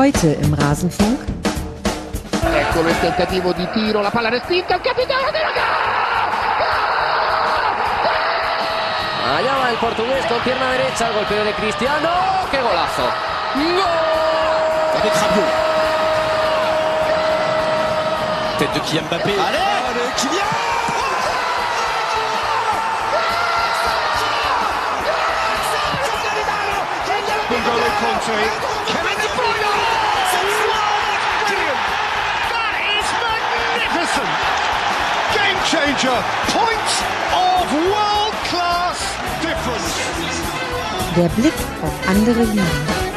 Heute im Rasenfunk. Eccolo il tentativo di tiro, la palla respinta, il capitano della Allá va el portugués con pierna derecha, el golpeo de Cristiano. ¡Qué golazo! ¡Gol! Avec Rabiot. Tête de Kylian Mbappé. Allez, Kylian Conte, Kevin changer! Points of world-class difference! Der Blick auf andere Ligen.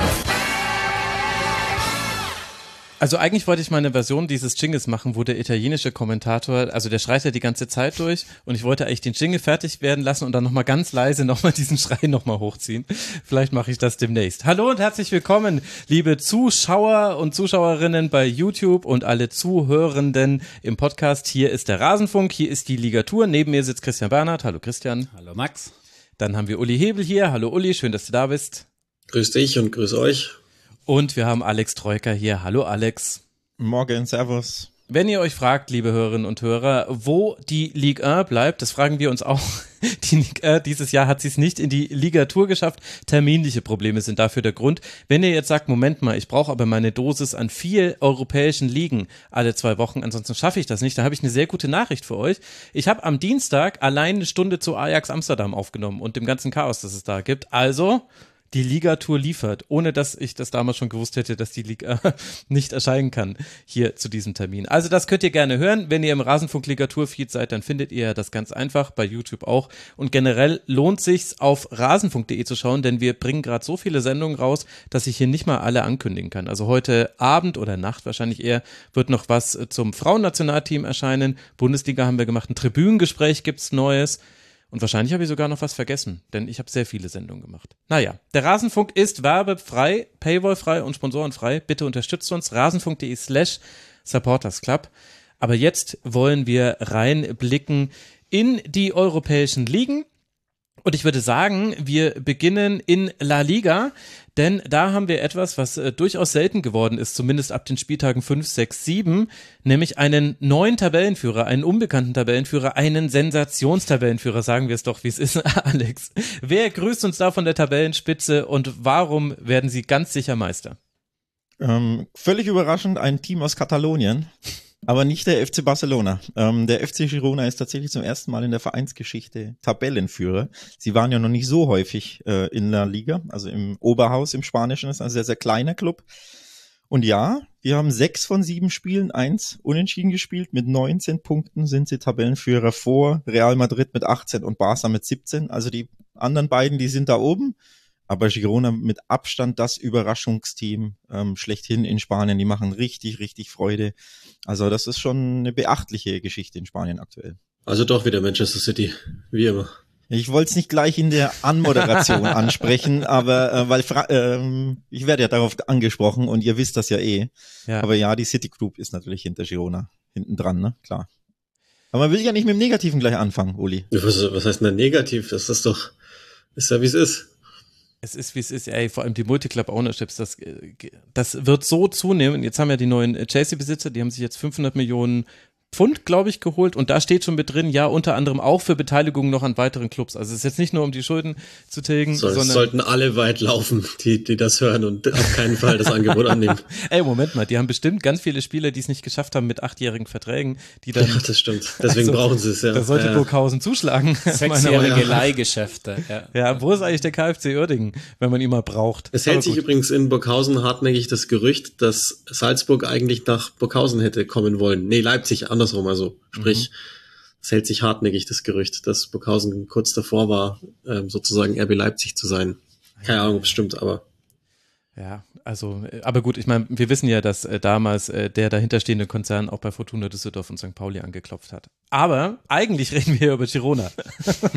Also eigentlich wollte ich mal eine Version dieses Jingles machen, wo der italienische Kommentator, also der schreit ja die ganze Zeit durch und ich wollte eigentlich den Jingle fertig werden lassen und dann nochmal ganz leise nochmal diesen Schrei nochmal hochziehen. Vielleicht mache ich das demnächst. Hallo und herzlich willkommen, liebe Zuschauer und Zuschauerinnen bei YouTube und alle Zuhörenden im Podcast. Hier ist der Rasenfunk, hier ist die Ligatur. Neben mir sitzt Christian Bernhard. Hallo Christian. Hallo Max. Dann haben wir Uli Hebel hier. Hallo Uli, schön, dass du da bist. Grüß dich und grüß euch. Und wir haben Alex Troika hier. Hallo Alex. Morgen, Servus. Wenn ihr euch fragt, liebe Hörerinnen und Hörer, wo die Ligue 1 bleibt, das fragen wir uns auch. Die Ligue 1 dieses Jahr hat sie es nicht in die Ligatur geschafft. Terminliche Probleme sind dafür der Grund. Wenn ihr jetzt sagt, Moment mal, ich brauche aber meine Dosis an vier europäischen Ligen alle zwei Wochen, ansonsten schaffe ich das nicht, dann habe ich eine sehr gute Nachricht für euch. Ich habe am Dienstag allein eine Stunde zu Ajax Amsterdam aufgenommen und dem ganzen Chaos, das es da gibt. Also die Ligatur liefert, ohne dass ich das damals schon gewusst hätte, dass die Liga nicht erscheinen kann hier zu diesem Termin. Also das könnt ihr gerne hören. Wenn ihr im Rasenfunk Ligatur-Feed seid, dann findet ihr das ganz einfach, bei YouTube auch. Und generell lohnt sich's auf rasenfunk.de zu schauen, denn wir bringen gerade so viele Sendungen raus, dass ich hier nicht mal alle ankündigen kann. Also heute Abend oder Nacht wahrscheinlich eher wird noch was zum Frauennationalteam erscheinen. Bundesliga haben wir gemacht, ein Tribünengespräch gibt's Neues. Und wahrscheinlich habe ich sogar noch was vergessen, denn ich habe sehr viele Sendungen gemacht. Naja, der Rasenfunk ist werbefrei, paywallfrei und sponsorenfrei. Bitte unterstützt uns rasenfunk.de slash supportersclub. Aber jetzt wollen wir reinblicken in die europäischen Ligen. Und ich würde sagen, wir beginnen in La Liga, denn da haben wir etwas, was äh, durchaus selten geworden ist, zumindest ab den Spieltagen 5, 6, 7, nämlich einen neuen Tabellenführer, einen unbekannten Tabellenführer, einen Sensationstabellenführer, sagen wir es doch, wie es ist, Alex. Wer grüßt uns da von der Tabellenspitze und warum werden sie ganz sicher Meister? Ähm, völlig überraschend ein Team aus Katalonien, aber nicht der FC Barcelona. Ähm, der FC Girona ist tatsächlich zum ersten Mal in der Vereinsgeschichte Tabellenführer. Sie waren ja noch nicht so häufig äh, in der Liga, also im Oberhaus im Spanischen, das ist ein sehr, sehr kleiner Club. Und ja, wir haben sechs von sieben Spielen, eins unentschieden gespielt. Mit 19 Punkten sind sie Tabellenführer vor Real Madrid mit 18 und Barca mit 17. Also die anderen beiden, die sind da oben. Aber Girona mit Abstand das Überraschungsteam ähm, schlechthin in Spanien. Die machen richtig, richtig Freude. Also das ist schon eine beachtliche Geschichte in Spanien aktuell. Also doch wieder Manchester City, wie immer. Ich wollte es nicht gleich in der Anmoderation ansprechen, aber äh, weil Fra ähm, ich werde ja darauf angesprochen und ihr wisst das ja eh. Ja. Aber ja, die City Group ist natürlich hinter Girona hinten dran, ne? Klar. Aber man will ja nicht mit dem Negativen gleich anfangen, Uli. Was, was heißt denn negativ? Das ist doch, ist ja wie es ist. Es ist, wie es ist, ey, vor allem die Multiclub Ownerships, das, äh, das wird so zunehmen. Jetzt haben ja die neuen Chelsea-Besitzer, die haben sich jetzt 500 Millionen Pfund, glaube ich, geholt und da steht schon mit drin, ja, unter anderem auch für Beteiligung noch an weiteren Clubs. Also es ist jetzt nicht nur um die Schulden zu tilgen, So, es sondern sollten alle weit laufen, die, die das hören und auf keinen Fall das Angebot annehmen. Ey, Moment mal, die haben bestimmt ganz viele Spieler, die es nicht geschafft haben mit achtjährigen Verträgen, die dann Ja, das stimmt. Deswegen Also, brauchen sie es, ja. da sollte ja. Burghausen zuschlagen. Sechsjährige. Leihgeschäfte. Ja. Ja, wo ist eigentlich der KfC Uerdingen, wenn man ihn mal braucht? Es hält sich übrigens in Burghausen hartnäckig das Gerücht, dass Salzburg eigentlich nach Burghausen hätte kommen wollen. Nee, Leipzig, andersrum also. Sprich, es hält sich hartnäckig das Gerücht, dass Burghausen kurz davor war, ähm, sozusagen RB Leipzig zu sein. Keine Ahnung, ob es stimmt, aber Ja, also, äh, aber gut, ich meine, wir wissen ja, dass äh, damals äh, der dahinterstehende Konzern auch bei Fortuna Düsseldorf und St. Pauli angeklopft hat. Aber eigentlich reden wir hier über Girona.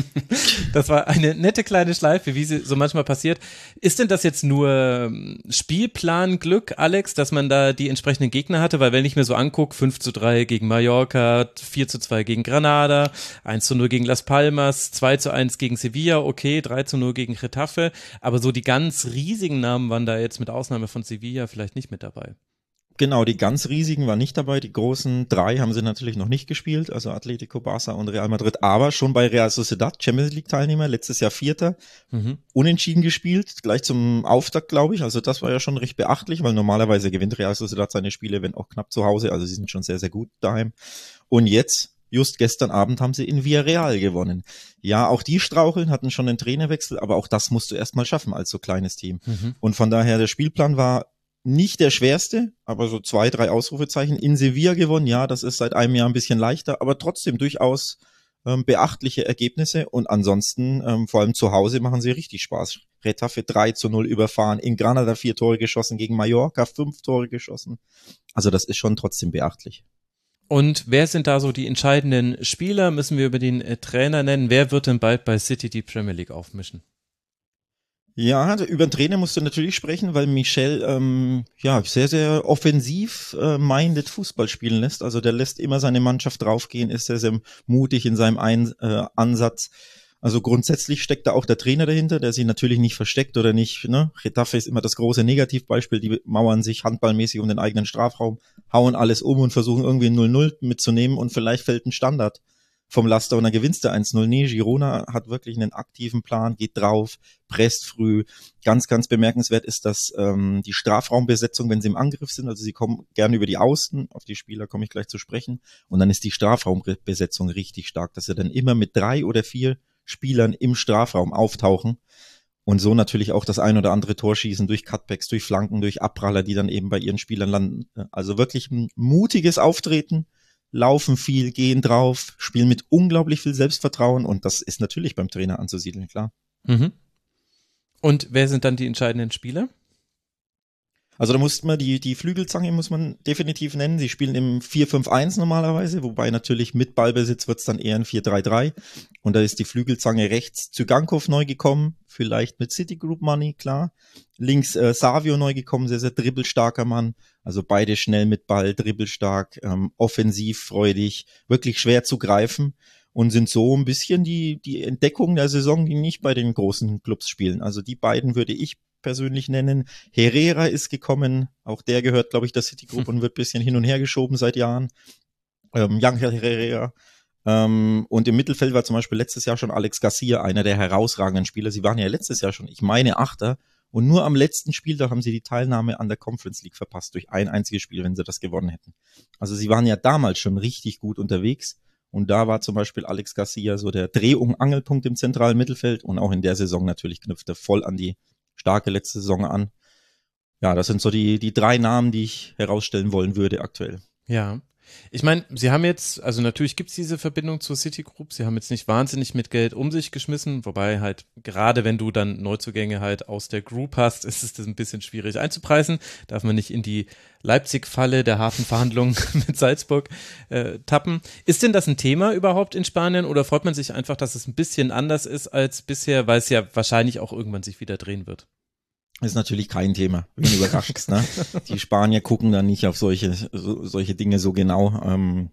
das war eine nette kleine Schleife, wie sie so manchmal passiert. Ist denn das jetzt nur ähm, Spielplan-Glück, Alex, dass man da die entsprechenden Gegner hatte? Weil wenn ich mir so angucke, 5 zu 3 gegen Mallorca, 4 zu 2 gegen Granada, 1 zu 0 gegen Las Palmas, 2 zu 1 gegen Sevilla, okay, 3 zu 0 gegen Getafe, aber so die ganz riesigen Namen waren da jetzt jetzt mit Ausnahme von Sevilla vielleicht nicht mit dabei. Genau, die ganz riesigen waren nicht dabei. Die großen drei haben sie natürlich noch nicht gespielt, also Atletico, Barça und Real Madrid. Aber schon bei Real Sociedad, Champions League Teilnehmer, letztes Jahr Vierter, Mhm. unentschieden gespielt, gleich zum Auftakt, glaube ich. Also das war ja schon recht beachtlich, weil normalerweise gewinnt Real Sociedad seine Spiele, wenn auch knapp zu Hause. Also sie sind schon sehr, sehr gut daheim. Und jetzt, just gestern Abend, haben sie in Villarreal gewonnen. Ja, auch die straucheln, hatten schon einen Trainerwechsel, aber auch das musst du erst mal schaffen als so kleines Team. Mhm. Und von daher, der Spielplan war nicht der schwerste, aber so zwei, drei Ausrufezeichen. In Sevilla gewonnen, ja, das ist seit einem Jahr ein bisschen leichter, aber trotzdem durchaus ähm, beachtliche Ergebnisse. Und ansonsten, ähm, vor allem zu Hause, machen sie richtig Spaß. Retafe 3 zu 0 überfahren, in Granada vier Tore geschossen, gegen Mallorca fünf Tore geschossen. Also das ist schon trotzdem beachtlich. Und wer sind da so die entscheidenden Spieler? Müssen wir über den äh, Trainer nennen. Wer wird denn bald bei City die Premier League aufmischen? Ja, also über den Trainer musst du natürlich sprechen, weil Michel ähm, ja sehr, sehr offensiv äh, minded Fußball spielen lässt. Also der lässt immer seine Mannschaft draufgehen, ist sehr, sehr mutig in seinem Ein äh, Ansatz. Also grundsätzlich steckt da auch der Trainer dahinter, der sich natürlich nicht versteckt oder nicht. Ne? Getafe ist immer das große Negativbeispiel. Die mauern sich handballmäßig um den eigenen Strafraum, hauen alles um und versuchen irgendwie ein 0-0 mitzunehmen und vielleicht fällt ein Standard vom Laster und dann gewinnst du 1-0. Nee, Girona hat wirklich einen aktiven Plan, geht drauf, presst früh. Ganz, ganz bemerkenswert ist, dass ähm, die Strafraumbesetzung, wenn sie im Angriff sind, also sie kommen gerne über die Außen, auf die Spieler komme ich gleich zu sprechen, und dann ist die Strafraumbesetzung richtig stark, dass sie dann immer mit drei oder vier Spielern im Strafraum auftauchen und so natürlich auch das ein oder andere Tor schießen durch Cutbacks, durch Flanken, durch Abpraller, die dann eben bei ihren Spielern landen. Also wirklich ein mutiges Auftreten, laufen viel, gehen drauf, spielen mit unglaublich viel Selbstvertrauen und das ist natürlich beim Trainer anzusiedeln, klar. Mhm. Und wer sind dann die entscheidenden Spieler? Also da muss man die, die Flügelzange muss man definitiv nennen. Sie spielen im 4-5-1 normalerweise, wobei natürlich mit Ballbesitz wird's dann eher ein 4-3-3. Und da ist die Flügelzange rechts Zygankov neu gekommen, vielleicht mit Citigroup Money, klar. Links äh, Savio neu gekommen, sehr, sehr dribbelstarker Mann. Also beide schnell mit Ball, dribbelstark, ähm, offensiv, freudig, wirklich schwer zu greifen und sind so ein bisschen die, die Entdeckung der Saison, die nicht bei den großen Clubs spielen. Also die beiden würde ich persönlich nennen. Herrera ist gekommen, auch der gehört, glaube ich, der Citigroup und wird bisschen hin und her geschoben seit Jahren. Ähm, Young Herrera. Ähm, und im Mittelfeld war zum Beispiel letztes Jahr schon Alex Garcia einer der herausragenden Spieler. Sie waren ja letztes Jahr schon, ich meine, Achter. Und nur am letzten Spieltag haben sie die Teilnahme an der Conference League verpasst durch ein einziges Spiel, wenn sie das gewonnen hätten. Also sie waren ja damals schon richtig gut unterwegs. Und da war zum Beispiel Alex Garcia so der Dreh- und Angelpunkt im zentralen Mittelfeld. Und auch in der Saison natürlich knüpft er voll an die starke letzte Saison an. Ja, das sind so die, die drei Namen, die ich herausstellen wollen würde aktuell. Ja. Ich meine, sie haben jetzt, also natürlich gibt's diese Verbindung zur Citigroup, sie haben jetzt nicht wahnsinnig mit Geld um sich geschmissen, wobei halt gerade wenn du dann Neuzugänge halt aus der Group hast, ist es ein bisschen schwierig einzupreisen, darf man nicht in die Leipzig-Falle der harten Verhandlungen mit Salzburg äh, tappen. Ist denn das ein Thema überhaupt in Spanien oder freut man sich einfach, dass es ein bisschen anders ist als bisher, weil es ja wahrscheinlich auch irgendwann sich wieder drehen wird? Ist natürlich kein Thema, wenn du überraschst. Ne? Die Spanier gucken da nicht auf solche, so, solche Dinge so genau. Ähm,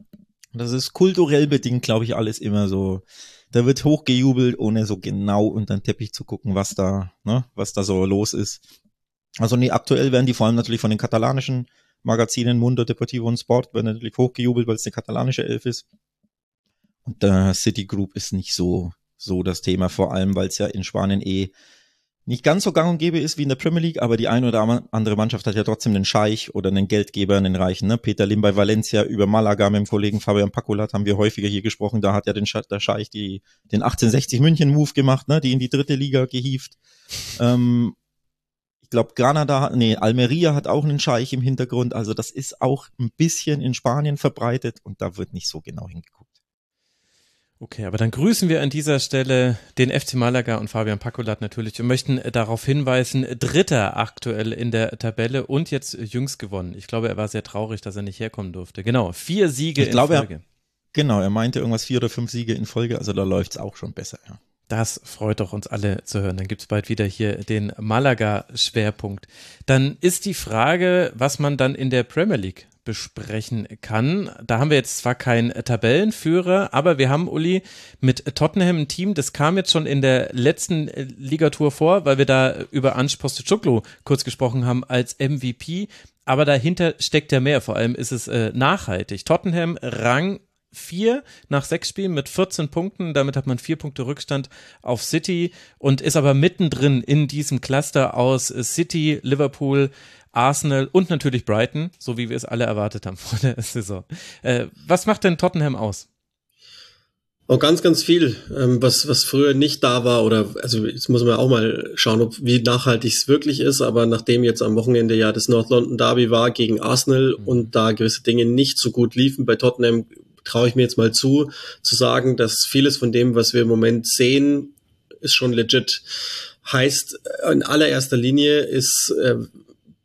das ist kulturell bedingt, glaube ich, alles immer so. Da wird hochgejubelt, ohne so genau unter den Teppich zu gucken, was da, ne, was da so los ist. Also nee, aktuell werden die vor allem natürlich von den katalanischen Magazinen Mundo Deportivo und Sport werden natürlich hochgejubelt, weil es eine katalanische Elf ist. Und der City Group ist nicht so, so das Thema, vor allem, weil es ja in Spanien eh nicht ganz so gang und gäbe ist wie in der Premier League, aber die eine oder andere Mannschaft hat ja trotzdem einen Scheich oder einen Geldgeber, einen Reichen. Ne? Peter Lim bei Valencia über Malaga mit dem Kollegen Fabian Pakulat haben wir häufiger hier gesprochen. Da hat ja den der Scheich die, den 1860 München Move gemacht, ne? die in die dritte Liga gehievt. Ähm, ich glaube, Granada, nee, Almeria hat auch einen Scheich im Hintergrund. Also das ist auch ein bisschen in Spanien verbreitet und da wird nicht so genau hingeguckt. Okay, aber dann grüßen wir an dieser Stelle den FC Malaga und Fabian Pacolat natürlich und möchten darauf hinweisen, Dritter aktuell in der Tabelle und jetzt jüngst gewonnen. Ich glaube, er war sehr traurig, dass er nicht herkommen durfte. Genau, vier Siege ich in glaube, Folge. Er, genau, er meinte irgendwas vier oder fünf Siege in Folge, also da läuft's auch schon besser, ja. Das freut doch uns alle zu hören. Dann gibt's bald wieder hier den Malaga-Schwerpunkt. Dann ist die Frage, was man dann in der Premier League besprechen kann. Da haben wir jetzt zwar keinen Tabellenführer, aber wir haben, Uli, mit Tottenham ein Team, das kam jetzt schon in der letzten äh, Ligatur vor, weil wir da über Ange Postecoglou kurz gesprochen haben als MVP. Aber dahinter steckt ja mehr. Vor allem ist es äh, nachhaltig. Tottenham Rang 4 nach sechs Spielen mit 14 Punkten. Damit hat man vier Punkte Rückstand auf City und ist aber mittendrin in diesem Cluster aus City, Liverpool, Arsenal und natürlich Brighton, so wie wir es alle erwartet haben vor der Saison. Äh, was macht denn Tottenham aus? Auch ganz, ganz viel, ähm, was, was früher nicht da war oder, also jetzt muss man auch mal schauen, ob, wie nachhaltig es wirklich ist, aber nachdem jetzt am Wochenende ja das North London Derby war gegen Arsenal mhm. und da gewisse Dinge nicht so gut liefen bei Tottenham, traue ich mir jetzt mal zu, zu sagen, dass vieles von dem, was wir im Moment sehen, ist schon legit. Heißt, in allererster Linie ist äh,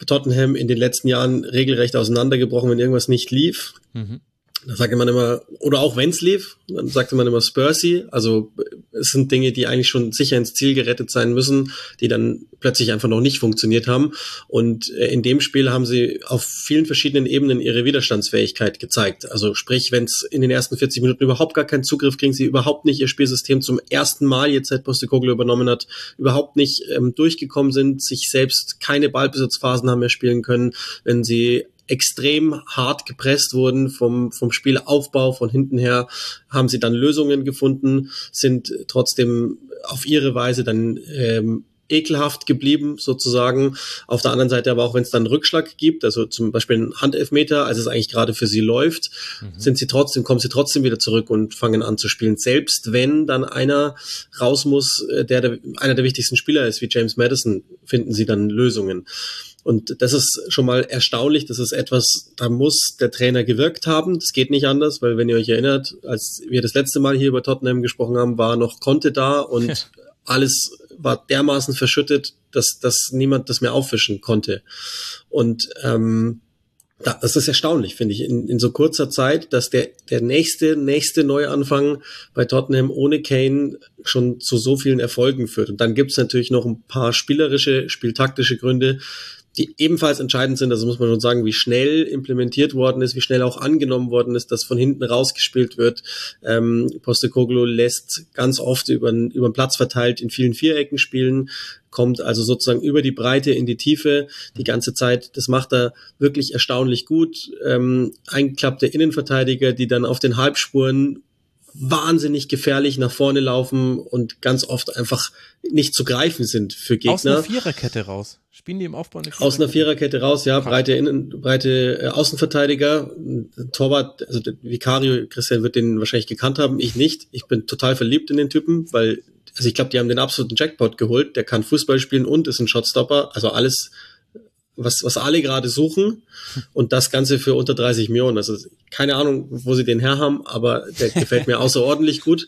Tottenham in den letzten Jahren regelrecht auseinandergebrochen, wenn irgendwas nicht lief. Mhm. Da sagte man immer, oder auch wenn's lief, dann sagte man immer Spursy. Also es sind Dinge, die eigentlich schon sicher ins Ziel gerettet sein müssen, die dann plötzlich einfach noch nicht funktioniert haben. Und äh, in dem Spiel haben sie auf vielen verschiedenen Ebenen ihre Widerstandsfähigkeit gezeigt. Also sprich, wenn es in den ersten 40 Minuten überhaupt gar keinen Zugriff kriegen, sie überhaupt nicht ihr Spielsystem zum ersten Mal jetzt seit Postecoglou übernommen hat, überhaupt nicht ähm, durchgekommen sind, sich selbst keine Ballbesitzphasen haben mehr spielen können, wenn sie extrem hart gepresst wurden vom, vom Spielaufbau von hinten her, haben sie dann Lösungen gefunden, sind trotzdem auf ihre Weise dann ähm, ekelhaft geblieben, sozusagen. Auf der anderen Seite aber auch, wenn es dann einen Rückschlag gibt, also zum Beispiel einen Handelfmeter, als es eigentlich gerade für sie läuft, mhm. sind sie trotzdem, kommen sie trotzdem wieder zurück und fangen an zu spielen. Selbst wenn dann einer raus muss, äh, der, der einer der wichtigsten Spieler ist, wie James Madison, finden sie dann Lösungen. Und das ist schon mal erstaunlich. Das ist etwas, da muss der Trainer gewirkt haben. Das geht nicht anders, weil wenn ihr euch erinnert, als wir das letzte Mal hier über Tottenham gesprochen haben, war noch Conte da und alles war dermaßen verschüttet, dass, dass niemand das mehr auffischen konnte. Und ähm, das ist erstaunlich, finde ich, in, in so kurzer Zeit, dass der, der nächste, nächste Neuanfang bei Tottenham ohne Kane schon zu so vielen Erfolgen führt. Und dann gibt's natürlich noch ein paar spielerische, spieltaktische Gründe, die ebenfalls entscheidend sind. Also muss man schon sagen, wie schnell implementiert worden ist, wie schnell auch angenommen worden ist, dass von hinten rausgespielt wird. Ähm, Postecoglou lässt ganz oft über, über den Platz verteilt in vielen Vierecken spielen, kommt also sozusagen über die Breite in die Tiefe die ganze Zeit. Das macht er wirklich erstaunlich gut. Ähm, eingeklappte Innenverteidiger, die dann auf den Halbspuren wahnsinnig gefährlich nach vorne laufen und ganz oft einfach nicht zu greifen sind für Gegner. Aus einer Viererkette raus. Spielen die im Aufbau eine Aus einer Viererkette raus, ja. Breite, Innen, breite äh, Außenverteidiger. Torwart, also Vicario, Christian wird den wahrscheinlich gekannt haben, ich nicht. Ich bin total verliebt in den Typen, weil, also ich glaube, die haben den absoluten Jackpot geholt. Der kann Fußball spielen und ist ein Shotstopper. Also alles was, was alle gerade suchen und das Ganze für unter 30 Millionen. Also keine Ahnung, wo sie den her haben, aber der gefällt mir außerordentlich gut.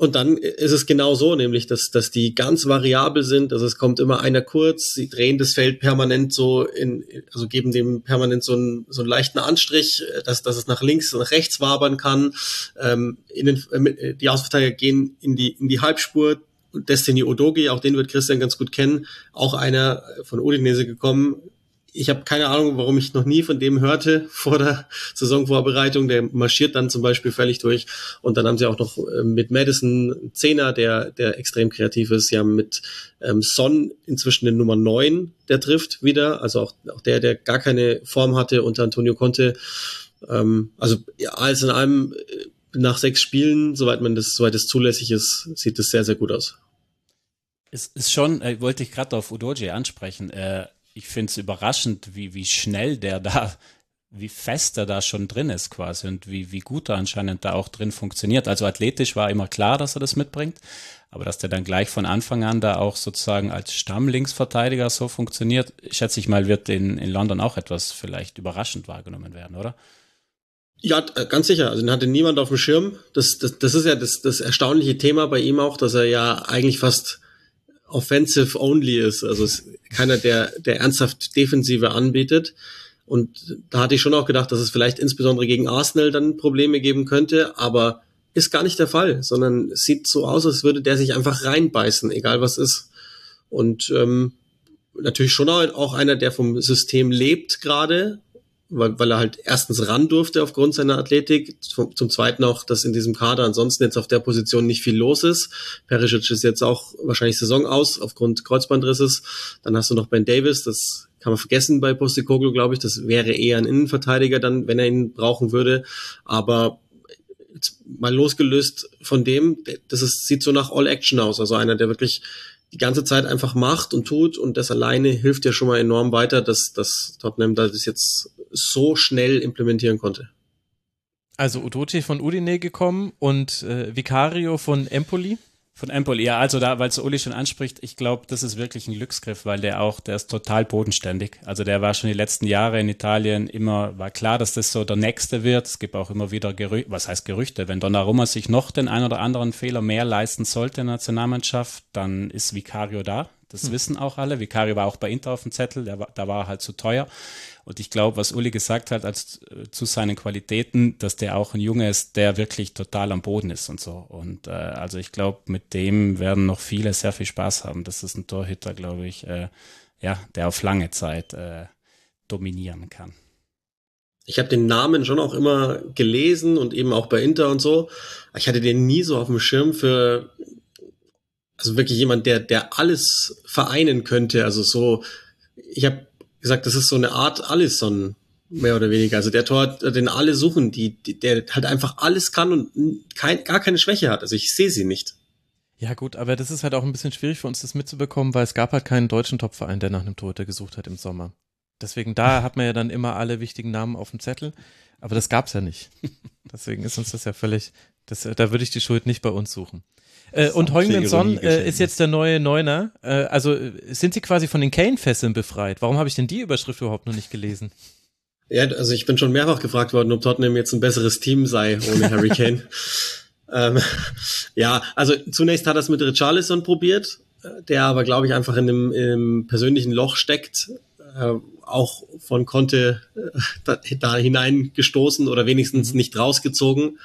Und dann ist es genau so, nämlich, dass, dass die ganz variabel sind. Also es kommt immer einer kurz, sie drehen das Feld permanent so in, also geben dem permanent so einen, so einen leichten Anstrich, dass, dass es nach links und nach rechts wabern kann. Ähm, in den, äh, die Außenverteidiger gehen in die, in die Halbspur, Destiny Odogi, auch den wird Christian ganz gut kennen, auch einer von Udinese gekommen. Ich habe keine Ahnung, warum ich noch nie von dem hörte vor der Saisonvorbereitung. Der marschiert dann zum Beispiel völlig durch. Und dann haben sie auch noch äh, mit Madison Zehner, der, der extrem kreativ ist. Sie haben mit ähm, Son inzwischen den Nummer 9, der trifft wieder. Also auch, auch der, der gar keine Form hatte unter Antonio Conte. Ähm, also ja, alles in allem äh, nach sechs Spielen, soweit man das, soweit es zulässig ist, sieht es sehr, sehr gut aus. Es ist schon, äh, wollte ich gerade auf Udoji ansprechen. Äh, ich finde es überraschend, wie, wie schnell der da, wie fest er da schon drin ist quasi und wie, wie gut er anscheinend da auch drin funktioniert. Also athletisch war immer klar, dass er das mitbringt, aber dass der dann gleich von Anfang an da auch sozusagen als Stammlinksverteidiger so funktioniert, schätze ich mal, wird in, in London auch etwas vielleicht überraschend wahrgenommen werden, oder? Ja, äh, ganz sicher. Also den hatte niemand auf dem Schirm. Das, das, das ist ja das, das erstaunliche Thema bei ihm auch, dass er ja eigentlich fast offensive only ist. Also ist keiner, der, der ernsthaft Defensive anbietet. Und da hatte ich schon auch gedacht, dass es vielleicht insbesondere gegen Arsenal dann Probleme geben könnte, aber ist gar nicht der Fall, sondern sieht so aus, als würde der sich einfach reinbeißen, egal was ist. Und ähm, natürlich schon auch einer, der vom System lebt gerade weil, weil er halt erstens ran durfte aufgrund seiner Athletik, zum, zum zweiten auch, dass in diesem Kader ansonsten jetzt auf der Position nicht viel los ist. Perisic ist jetzt auch wahrscheinlich Saison aus aufgrund Kreuzbandrisses. Dann hast du noch Ben Davis, das kann man vergessen bei Postecoglou, glaube ich. Das wäre eher ein Innenverteidiger dann, wenn er ihn brauchen würde. Aber mal losgelöst von dem, das ist, sieht so nach All Action aus. Also einer, der wirklich die ganze Zeit einfach macht und tut und das alleine hilft ja schon mal enorm weiter, dass, dass Tottenham das jetzt so schnell implementieren konnte. Also Udoci von Udine gekommen und äh, Vicario von Empoli? Von Empoli, ja, also da, weil es Uli schon anspricht, ich glaube, das ist wirklich ein Glücksgriff, weil der auch, der ist total bodenständig. Also der war schon die letzten Jahre in Italien immer, war klar, dass das so der nächste wird. Es gibt auch immer wieder Gerüchte, was heißt Gerüchte? Wenn Donnarumma sich noch den ein oder anderen Fehler mehr leisten sollte in der Nationalmannschaft, dann ist Vicario da. Das hm. wissen auch alle. Vicario war auch bei Inter auf dem Zettel, der war, da war er halt zu teuer. Und ich glaube, was Uli gesagt hat als äh, zu seinen Qualitäten, dass der auch ein Junge ist, der wirklich total am Boden ist und so. Und äh, also ich glaube, mit dem werden noch viele sehr viel Spaß haben. Das ist ein Torhüter, glaube ich, äh, ja, der auf lange Zeit äh, dominieren kann. Ich habe den Namen schon auch immer gelesen und eben auch bei Inter und so. Ich hatte den nie so auf dem Schirm für also wirklich jemand, der der alles vereinen könnte. Also so, ich habe gesagt, das ist so eine Art Allison, mehr oder weniger. Also der Tor, den alle suchen, die, die, der halt einfach alles kann und kein, gar keine Schwäche hat. Also ich sehe sie nicht. Ja gut, aber das ist halt auch ein bisschen schwierig für uns, das mitzubekommen, weil es gab halt keinen deutschen Topverein, der nach einem Torhüter gesucht hat im Sommer. Deswegen, da hat man ja dann immer alle wichtigen Namen auf dem Zettel, aber das gab's ja nicht. Deswegen ist uns das ja völlig, das, da würde ich die Schuld nicht bei uns suchen. Äh, und Heung-Min Son äh, ist jetzt der neue Neuner. Äh, also sind sie quasi von den Kane-Fesseln befreit? Warum habe ich denn die Überschrift überhaupt noch nicht gelesen? Ja, also ich bin schon mehrfach gefragt worden, ob Tottenham jetzt ein besseres Team sei ohne Harry Kane. ähm, ja, also zunächst hat er es mit Richarlison probiert, der aber, glaube ich, einfach in einem, im persönlichen Loch steckt. Äh, auch von Conte äh, da, da hineingestoßen oder wenigstens mhm. nicht rausgezogen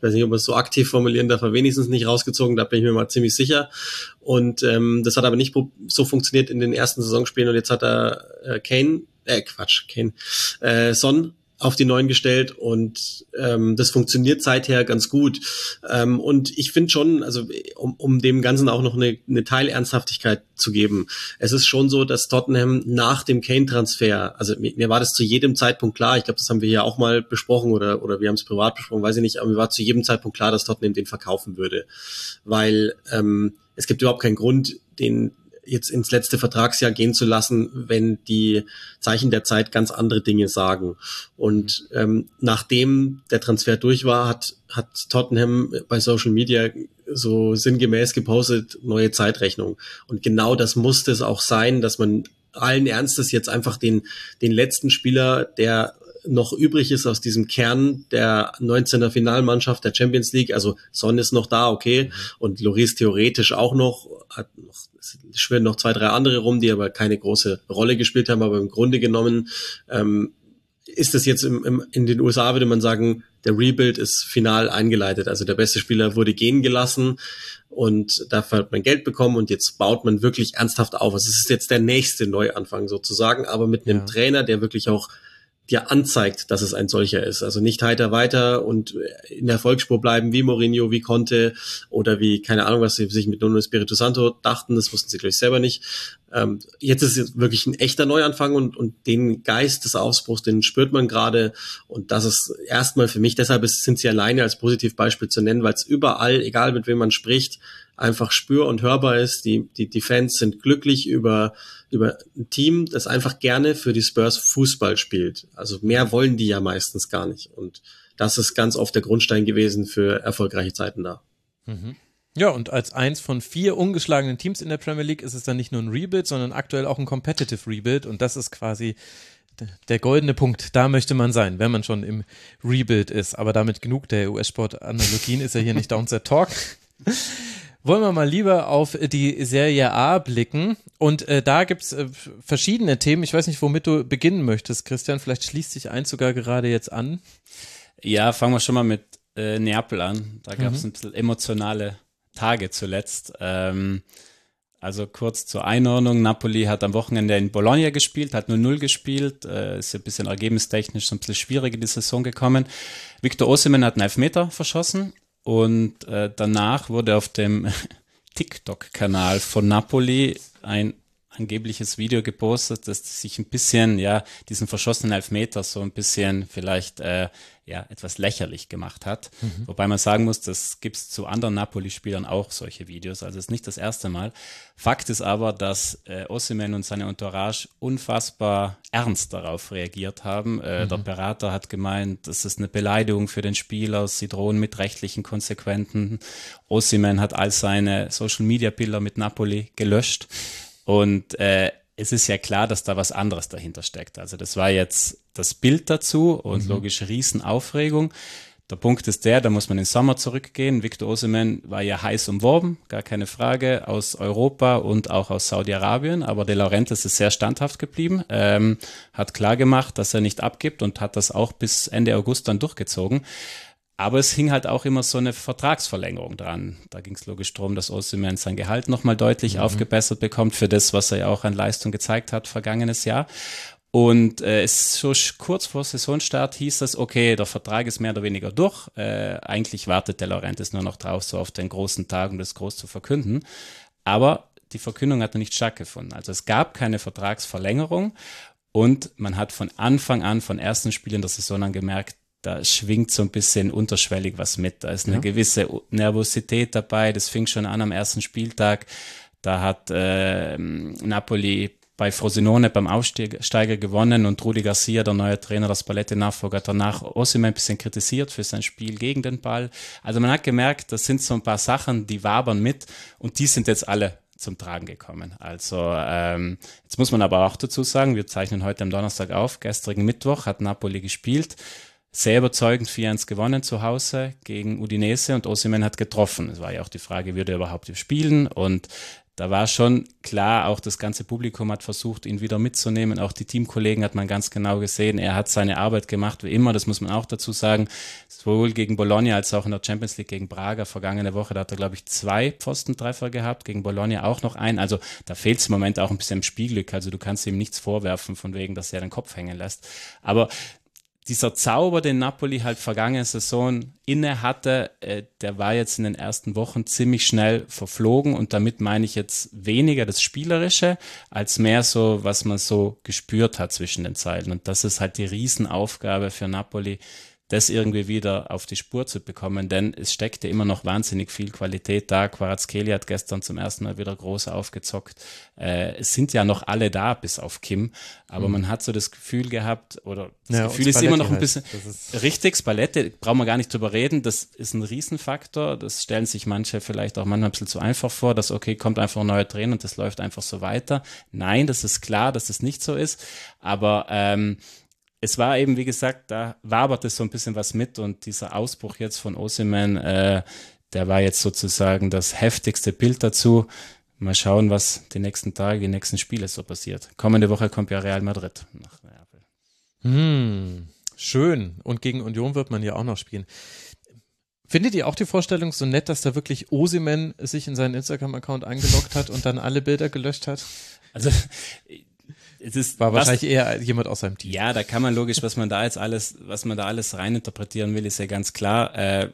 ich weiß nicht, ob man es so aktiv formulieren darf, aber wenigstens nicht rausgezogen, da bin ich mir mal ziemlich sicher. Und ähm, das hat aber nicht so funktioniert in den ersten Saisonspielen und jetzt hat er äh, Kane, äh Quatsch, Kane, äh, Son auf die neuen gestellt und ähm, das funktioniert seither ganz gut. Ähm, und ich finde schon, also um, um dem Ganzen auch noch eine, eine Teilernsthaftigkeit zu geben, es ist schon so, dass Tottenham nach dem Kane-Transfer, also mir, mir war das zu jedem Zeitpunkt klar, ich glaube, das haben wir ja auch mal besprochen oder, oder wir haben es privat besprochen, weiß ich nicht, aber mir war zu jedem Zeitpunkt klar, dass Tottenham den verkaufen würde. Weil ähm, es gibt überhaupt keinen Grund, den jetzt ins letzte Vertragsjahr gehen zu lassen, wenn die Zeichen der Zeit ganz andere Dinge sagen. Und ähm, nachdem der Transfer durch war, hat, hat Tottenham bei Social Media so sinngemäß gepostet, neue Zeitrechnung. Und genau das musste es auch sein, dass man allen Ernstes jetzt einfach den, den letzten Spieler, der noch übrig ist aus diesem Kern der 19er Finalmannschaft der Champions League. Also Son ist noch da, okay. Und Loris theoretisch auch noch, hat noch, es schwirren noch zwei, drei andere rum, die aber keine große Rolle gespielt haben. Aber im Grunde genommen ähm, ist das jetzt im, im, in den USA, würde man sagen, der Rebuild ist final eingeleitet. Also der beste Spieler wurde gehen gelassen und dafür hat man Geld bekommen und jetzt baut man wirklich ernsthaft auf. Also es ist jetzt der nächste Neuanfang sozusagen, aber mit einem ja. Trainer, der wirklich auch dir anzeigt, dass es ein solcher ist. Also nicht heiter weiter und in der Volksspur bleiben wie Mourinho, wie Conte oder wie, keine Ahnung, was sie sich mit Nuno Espirito Santo dachten, das wussten sie gleich selber nicht. Ähm, jetzt ist es wirklich ein echter Neuanfang und, und den Geist des Aufbruchs, den spürt man gerade und das ist erstmal für mich, deshalb sind sie alleine als Positivbeispiel zu nennen, weil es überall, egal mit wem man spricht, einfach spür- und hörbar ist. Die, die, die Fans sind glücklich über, über ein Team, das einfach gerne für die Spurs Fußball spielt. Also mehr wollen die ja meistens gar nicht. Und das ist ganz oft der Grundstein gewesen für erfolgreiche Zeiten da. Mhm. Ja, und als eins von vier ungeschlagenen Teams in der Premier League ist es dann nicht nur ein Rebuild, sondern aktuell auch ein Competitive Rebuild. Und das ist quasi der goldene Punkt. Da möchte man sein, wenn man schon im Rebuild ist. Aber damit genug der US-Sport-Analogien ist ja hier nicht unser Talk. Wollen wir mal lieber auf die Serie A blicken. Und äh, da gibt's äh, verschiedene Themen. Ich weiß nicht, womit du beginnen möchtest, Christian. Vielleicht schließt sich eins sogar gerade jetzt an. Ja, fangen wir schon mal mit äh, Neapel an. Da gab es mhm. ein bisschen emotionale Tage zuletzt. Ähm, Also kurz zur Einordnung. Napoli hat am Wochenende in Bologna gespielt, hat nur 0 gespielt, äh, ist ein bisschen ergebnistechnisch so ein bisschen schwierig in die Saison gekommen. Victor Osimhen hat einen Elfmeter verschossen und äh, danach wurde auf dem TikTok-Kanal von Napoli ein angebliches Video gepostet, das sich ein bisschen, ja, diesen verschossenen Elfmeter so ein bisschen vielleicht, äh, ja, etwas lächerlich gemacht hat. Mhm. Wobei man sagen muss, das gibt's zu anderen Napoli-Spielern auch solche Videos. Also es ist nicht das erste Mal. Fakt ist aber, dass äh, Osimhen und seine Entourage unfassbar ernst darauf reagiert haben. Äh, mhm. Der Berater hat gemeint, das ist eine Beleidigung für den Spieler. Sie drohen mit rechtlichen Konsequenzen. Osimhen hat all seine Social-Media-Bilder mit Napoli gelöscht. Und äh, es ist ja klar, dass da was anderes dahinter steckt. Also das war jetzt das Bild dazu und mhm. logisch Riesenaufregung. Der Punkt ist der, da muss man in den Sommer zurückgehen. Victor Osimhen war ja heiß umworben, gar keine Frage, aus Europa und auch aus Saudi-Arabien. Aber De Laurentiis ist sehr standhaft geblieben, ähm, hat klar gemacht, dass er nicht abgibt und hat das auch bis Ende August dann durchgezogen. Aber es hing halt auch immer so eine Vertragsverlängerung dran. Da ging es logisch darum, dass Osimhen sein Gehalt nochmal deutlich mhm. aufgebessert bekommt für das, was er ja auch an Leistung gezeigt hat vergangenes Jahr. Und äh, es so kurz vor Saisonstart hieß das, okay, der Vertrag ist mehr oder weniger durch. Äh, eigentlich wartet der Laurentiis nur noch drauf, so auf den großen Tag, um das groß zu verkünden. Aber die Verkündung hat noch nicht stattgefunden. Also es gab keine Vertragsverlängerung und man hat von Anfang an, von ersten Spielen der Saison an gemerkt, da schwingt so ein bisschen unterschwellig was mit. Da ist eine ja. gewisse Nervosität dabei. Das fing schon an am ersten Spieltag. Da hat äh, Napoli bei Frosinone beim Aufsteiger gewonnen und Rudi Garcia, der neue Trainer, das Palette-Nachfolger, hat danach Osim ein bisschen kritisiert für sein Spiel gegen den Ball. Also man hat gemerkt, das sind so ein paar Sachen, die wabern mit und die sind jetzt alle zum Tragen gekommen. Also ähm, jetzt muss man aber auch dazu sagen, wir zeichnen heute am Donnerstag auf, gestrigen Mittwoch hat Napoli gespielt sehr überzeugend 4-1 gewonnen zu Hause gegen Udinese und Osimhen hat getroffen. Es war ja auch die Frage, würde er überhaupt spielen? Und da war schon klar, auch das ganze Publikum hat versucht, ihn wieder mitzunehmen. Auch die Teamkollegen hat man ganz genau gesehen. Er hat seine Arbeit gemacht, wie immer, das muss man auch dazu sagen. Sowohl gegen Bologna als auch in der Champions League gegen Braga vergangene Woche. Da hat er, glaube ich, zwei Pfostentreffer gehabt, gegen Bologna auch noch einen. Also da fehlt es im Moment auch ein bisschen im Spielglück. Also du kannst ihm nichts vorwerfen, von wegen, dass er den Kopf hängen lässt. Aber dieser Zauber, den Napoli halt vergangene Saison inne hatte, äh, der war jetzt in den ersten Wochen ziemlich schnell verflogen und damit meine ich jetzt weniger das Spielerische, als mehr so, was man so gespürt hat zwischen den Zeilen. Und das ist halt die Riesenaufgabe für Napoli, das irgendwie wieder auf die Spur zu bekommen, denn es steckte immer noch wahnsinnig viel Qualität da. Quarazkeli hat gestern zum ersten Mal wieder groß aufgezockt. Äh, es sind ja noch alle da, bis auf Kim, aber mhm. man hat so das Gefühl gehabt, oder das ja, Gefühl ist immer noch ein bisschen heißt, richtig, Spalette, brauchen wir gar nicht drüber reden, das ist ein Riesenfaktor, das stellen sich manche vielleicht auch manchmal ein bisschen zu einfach vor, dass okay, kommt einfach ein neuer Trainer und das läuft einfach so weiter. Nein, das ist klar, dass das nicht so ist, aber ähm, es war eben, wie gesagt, da waberte so ein bisschen was mit und dieser Ausbruch jetzt von Osimhen, äh, der war jetzt sozusagen das heftigste Bild dazu. Mal schauen, was die nächsten Tage, die nächsten Spiele so passiert. Kommende Woche kommt ja Real Madrid nach Neapel. Hm, schön. Und gegen Union wird man ja auch noch spielen. Findet ihr auch die Vorstellung so nett, dass da wirklich Osimen sich in seinen Instagram-Account eingeloggt hat und dann alle Bilder gelöscht hat? Also es ist war wahrscheinlich was, eher jemand aus seinem Team. Ja, da kann man logisch, was man da jetzt alles, was man da alles reininterpretieren will, ist ja ganz klar. Äh,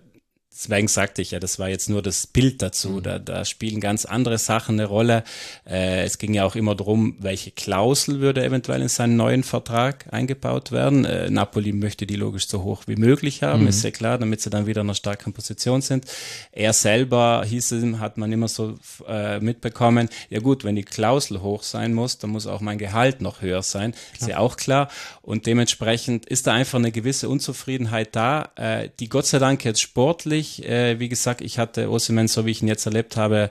Deswegen sagte ich ja, das war jetzt nur das Bild dazu. Mhm. Da, da spielen ganz andere Sachen eine Rolle. Äh, es ging ja auch immer darum, welche Klausel würde eventuell in seinen neuen Vertrag eingebaut werden. Äh, Napoli möchte die logisch so hoch wie möglich haben, mhm. ist ja klar, damit sie dann wieder in einer starken Position sind. Er selber, hieß es, hat man immer so äh, mitbekommen, ja gut, wenn die Klausel hoch sein muss, dann muss auch mein Gehalt noch höher sein. Klar. Ist ja auch klar. Und dementsprechend ist da einfach eine gewisse Unzufriedenheit da, äh, die Gott sei Dank jetzt sportlich ich, äh, wie gesagt, ich hatte Osimhen, so wie ich ihn jetzt erlebt habe,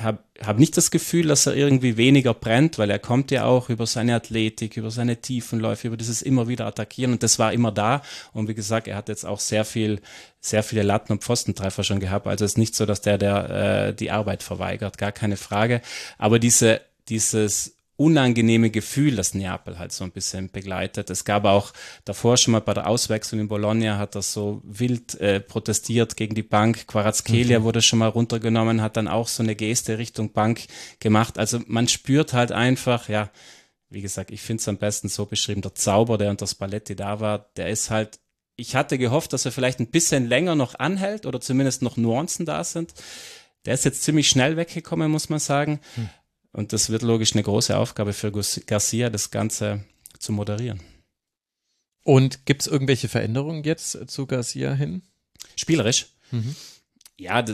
habe hab nicht das Gefühl, dass er irgendwie weniger brennt, weil er kommt ja auch über seine Athletik, über seine Tiefenläufe, über dieses immer wieder attackieren und das war immer da. Und wie gesagt, er hat jetzt auch sehr viel, sehr viele Latten- und Pfostentreffer schon gehabt. Also es ist nicht so, dass der, der äh, die Arbeit verweigert, gar keine Frage. Aber diese, dieses unangenehme Gefühl, das Neapel halt so ein bisschen begleitet. Es gab auch davor schon mal bei der Auswechslung in Bologna hat er so wild äh, protestiert gegen die Bank. Quarazkelia mhm. wurde schon mal runtergenommen, hat dann auch so eine Geste Richtung Bank gemacht. Also man spürt halt einfach, ja, wie gesagt, ich finde es am besten so beschrieben, der Zauber, der unter Spalletti da war, der ist halt ich hatte gehofft, dass er vielleicht ein bisschen länger noch anhält oder zumindest noch Nuancen da sind. Der ist jetzt ziemlich schnell weggekommen, muss man sagen. Hm. Und das wird logisch eine große Aufgabe für Garcia, das Ganze zu moderieren. Und gibt es irgendwelche Veränderungen jetzt zu Garcia hin? Spielerisch? Mhm. Ja,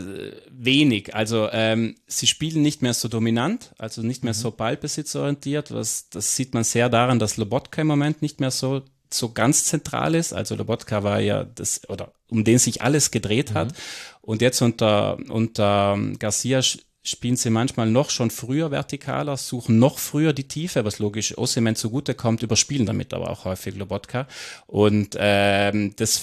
wenig. Also ähm, sie spielen nicht mehr so dominant, also nicht mehr mhm. so ballbesitzorientiert. Was, das sieht man sehr daran, dass Lobotka im Moment nicht mehr so so ganz zentral ist. Also Lobotka war ja das, oder um den sich alles gedreht hat. Mhm. Und jetzt unter, unter Garcia spielen sie manchmal noch schon früher vertikaler, suchen noch früher die Tiefe, was logisch Osimhen zugutekommt, überspielen damit aber auch häufig Lobotka. Und ähm, das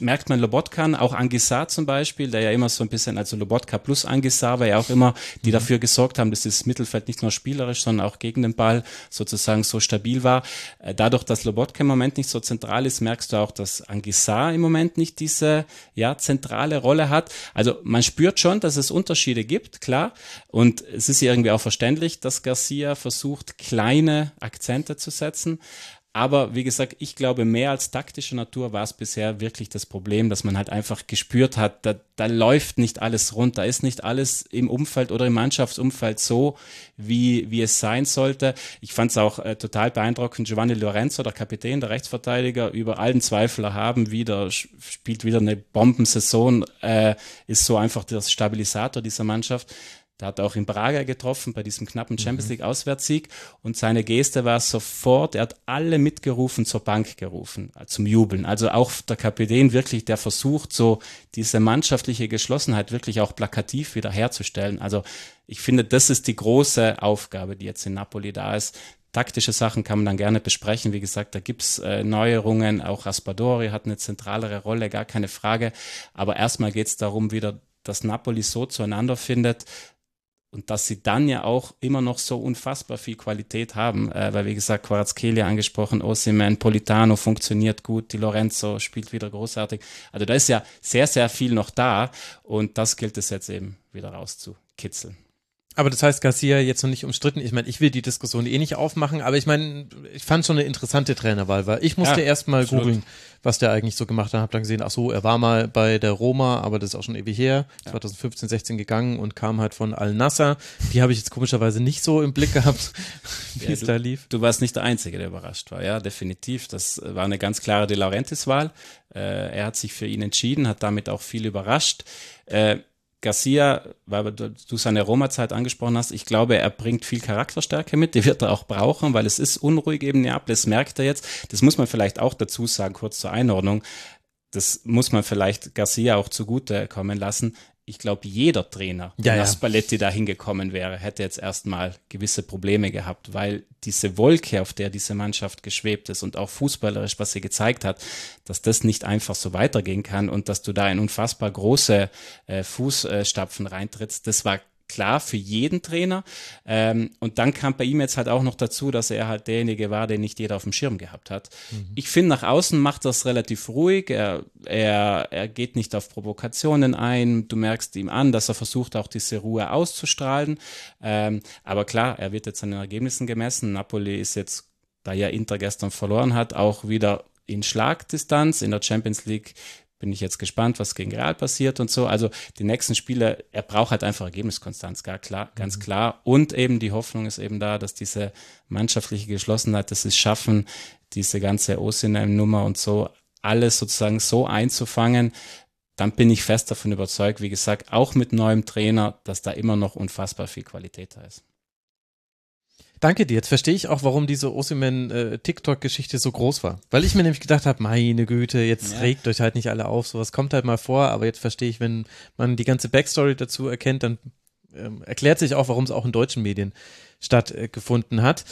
merkt man Lobotka, auch Angisar zum Beispiel, der ja immer so ein bisschen, also Lobotka plus Angisar, war ja auch immer, die mhm. dafür gesorgt haben, dass das Mittelfeld nicht nur spielerisch, sondern auch gegen den Ball sozusagen so stabil war. Äh, dadurch, dass Lobotka im Moment nicht so zentral ist, merkst du auch, dass Angisar im Moment nicht diese ja, zentrale Rolle hat. Also man spürt schon, dass es Unterschiede gibt, klar. Und es ist irgendwie auch verständlich, dass Garcia versucht, kleine Akzente zu setzen. Aber wie gesagt, ich glaube, mehr als taktische Natur war es bisher wirklich das Problem, dass man halt einfach gespürt hat, da, da läuft nicht alles rund, da ist nicht alles im Umfeld oder im Mannschaftsumfeld so, wie, wie es sein sollte. Ich fand es auch äh, total beeindruckend, Giovanni Lorenzo, der Kapitän, der Rechtsverteidiger, über allen Zweifel haben, wieder, spielt wieder eine Bombensaison, äh, ist so einfach der Stabilisator dieser Mannschaft da hat er auch in Braga getroffen bei diesem knappen Champions mhm. League Auswärtssieg und seine Geste war sofort, er hat alle mitgerufen, zur Bank gerufen, äh, zum Jubeln. Also auch der Kapitän wirklich, der versucht, so diese mannschaftliche Geschlossenheit wirklich auch plakativ wiederherzustellen. Also ich finde, das ist die große Aufgabe, die jetzt in Napoli da ist. Taktische Sachen kann man dann gerne besprechen. Wie gesagt, da gibt's äh, Neuerungen. Auch Raspadori hat eine zentralere Rolle, gar keine Frage. Aber erstmal geht's darum, wieder dass Napoli so zueinander findet, und dass sie dann ja auch immer noch so unfassbar viel Qualität haben, äh, weil wie gesagt, Quarazkelia angesprochen, Osimen, Politano funktioniert gut, die Lorenzo spielt wieder großartig. Also da ist ja sehr, sehr viel noch da und das gilt es jetzt eben wieder rauszukitzeln. Aber das heißt, Garcia jetzt noch nicht umstritten. Ich meine, ich will die Diskussion eh nicht aufmachen, aber ich meine, ich fand schon eine interessante Trainerwahl, weil ich musste ja, erst mal googeln, was der eigentlich so gemacht hat. Hab dann gesehen, ach so, er war mal bei der Roma, aber das ist auch schon ewig her, ja. 2015, 16 gegangen und kam halt von Al Nasser. Die habe ich jetzt komischerweise nicht so im Blick gehabt, wie ja, es du, da lief. Du warst nicht der Einzige, der überrascht war, ja, definitiv. Das war eine ganz klare De Laurentiis-Wahl. Äh, er hat sich für ihn entschieden, hat damit auch viel überrascht. Äh, Garcia, weil du seine Roma-Zeit angesprochen hast, ich glaube, er bringt viel Charakterstärke mit, die wird er auch brauchen, weil es ist unruhig eben Neapel, das merkt er jetzt. Das muss man vielleicht auch dazu sagen, kurz zur Einordnung. Das muss man vielleicht Garcia auch zugute kommen lassen ich glaube, jeder Trainer, der ja, nach Spalletti da hingekommen wäre, hätte jetzt erstmal gewisse Probleme gehabt, weil diese Wolke, auf der diese Mannschaft geschwebt ist und auch fußballerisch, was sie gezeigt hat, dass das nicht einfach so weitergehen kann und dass du da in unfassbar große äh, Fußstapfen reintrittst, das war klar für jeden Trainer. Ähm, und dann kam bei ihm jetzt halt auch noch dazu, dass er halt derjenige war, den nicht jeder auf dem Schirm gehabt hat. Mhm. Ich finde, nach außen macht das relativ ruhig. Er, er, er geht nicht auf Provokationen ein. Du merkst ihm an, dass er versucht, auch diese Ruhe auszustrahlen. Ähm, aber klar, er wird jetzt an den Ergebnissen gemessen. Napoli ist jetzt, da ja Inter gestern verloren hat, auch wieder in Schlagdistanz. In der Champions League bin ich jetzt gespannt, was gegen Real passiert und so. Also die nächsten Spiele, er braucht halt einfach Ergebniskonstanz, gar klar, ganz mhm. klar. Und eben die Hoffnung ist eben da, dass diese mannschaftliche Geschlossenheit, dass sie es schaffen, diese ganze Osinem-Nummer und so, alles sozusagen so einzufangen, dann bin ich fest davon überzeugt, wie gesagt, auch mit neuem Trainer, dass da immer noch unfassbar viel Qualität da ist. Danke dir. Jetzt verstehe ich auch, warum diese Osimen äh, TikTok-Geschichte so groß war. Weil ich mir nämlich gedacht habe, meine Güte, jetzt ja. regt euch halt nicht alle auf. Sowas kommt halt mal vor, aber jetzt verstehe ich, wenn man die ganze Backstory dazu erkennt, dann ähm, erklärt sich auch, warum es auch in deutschen Medien stattgefunden hat.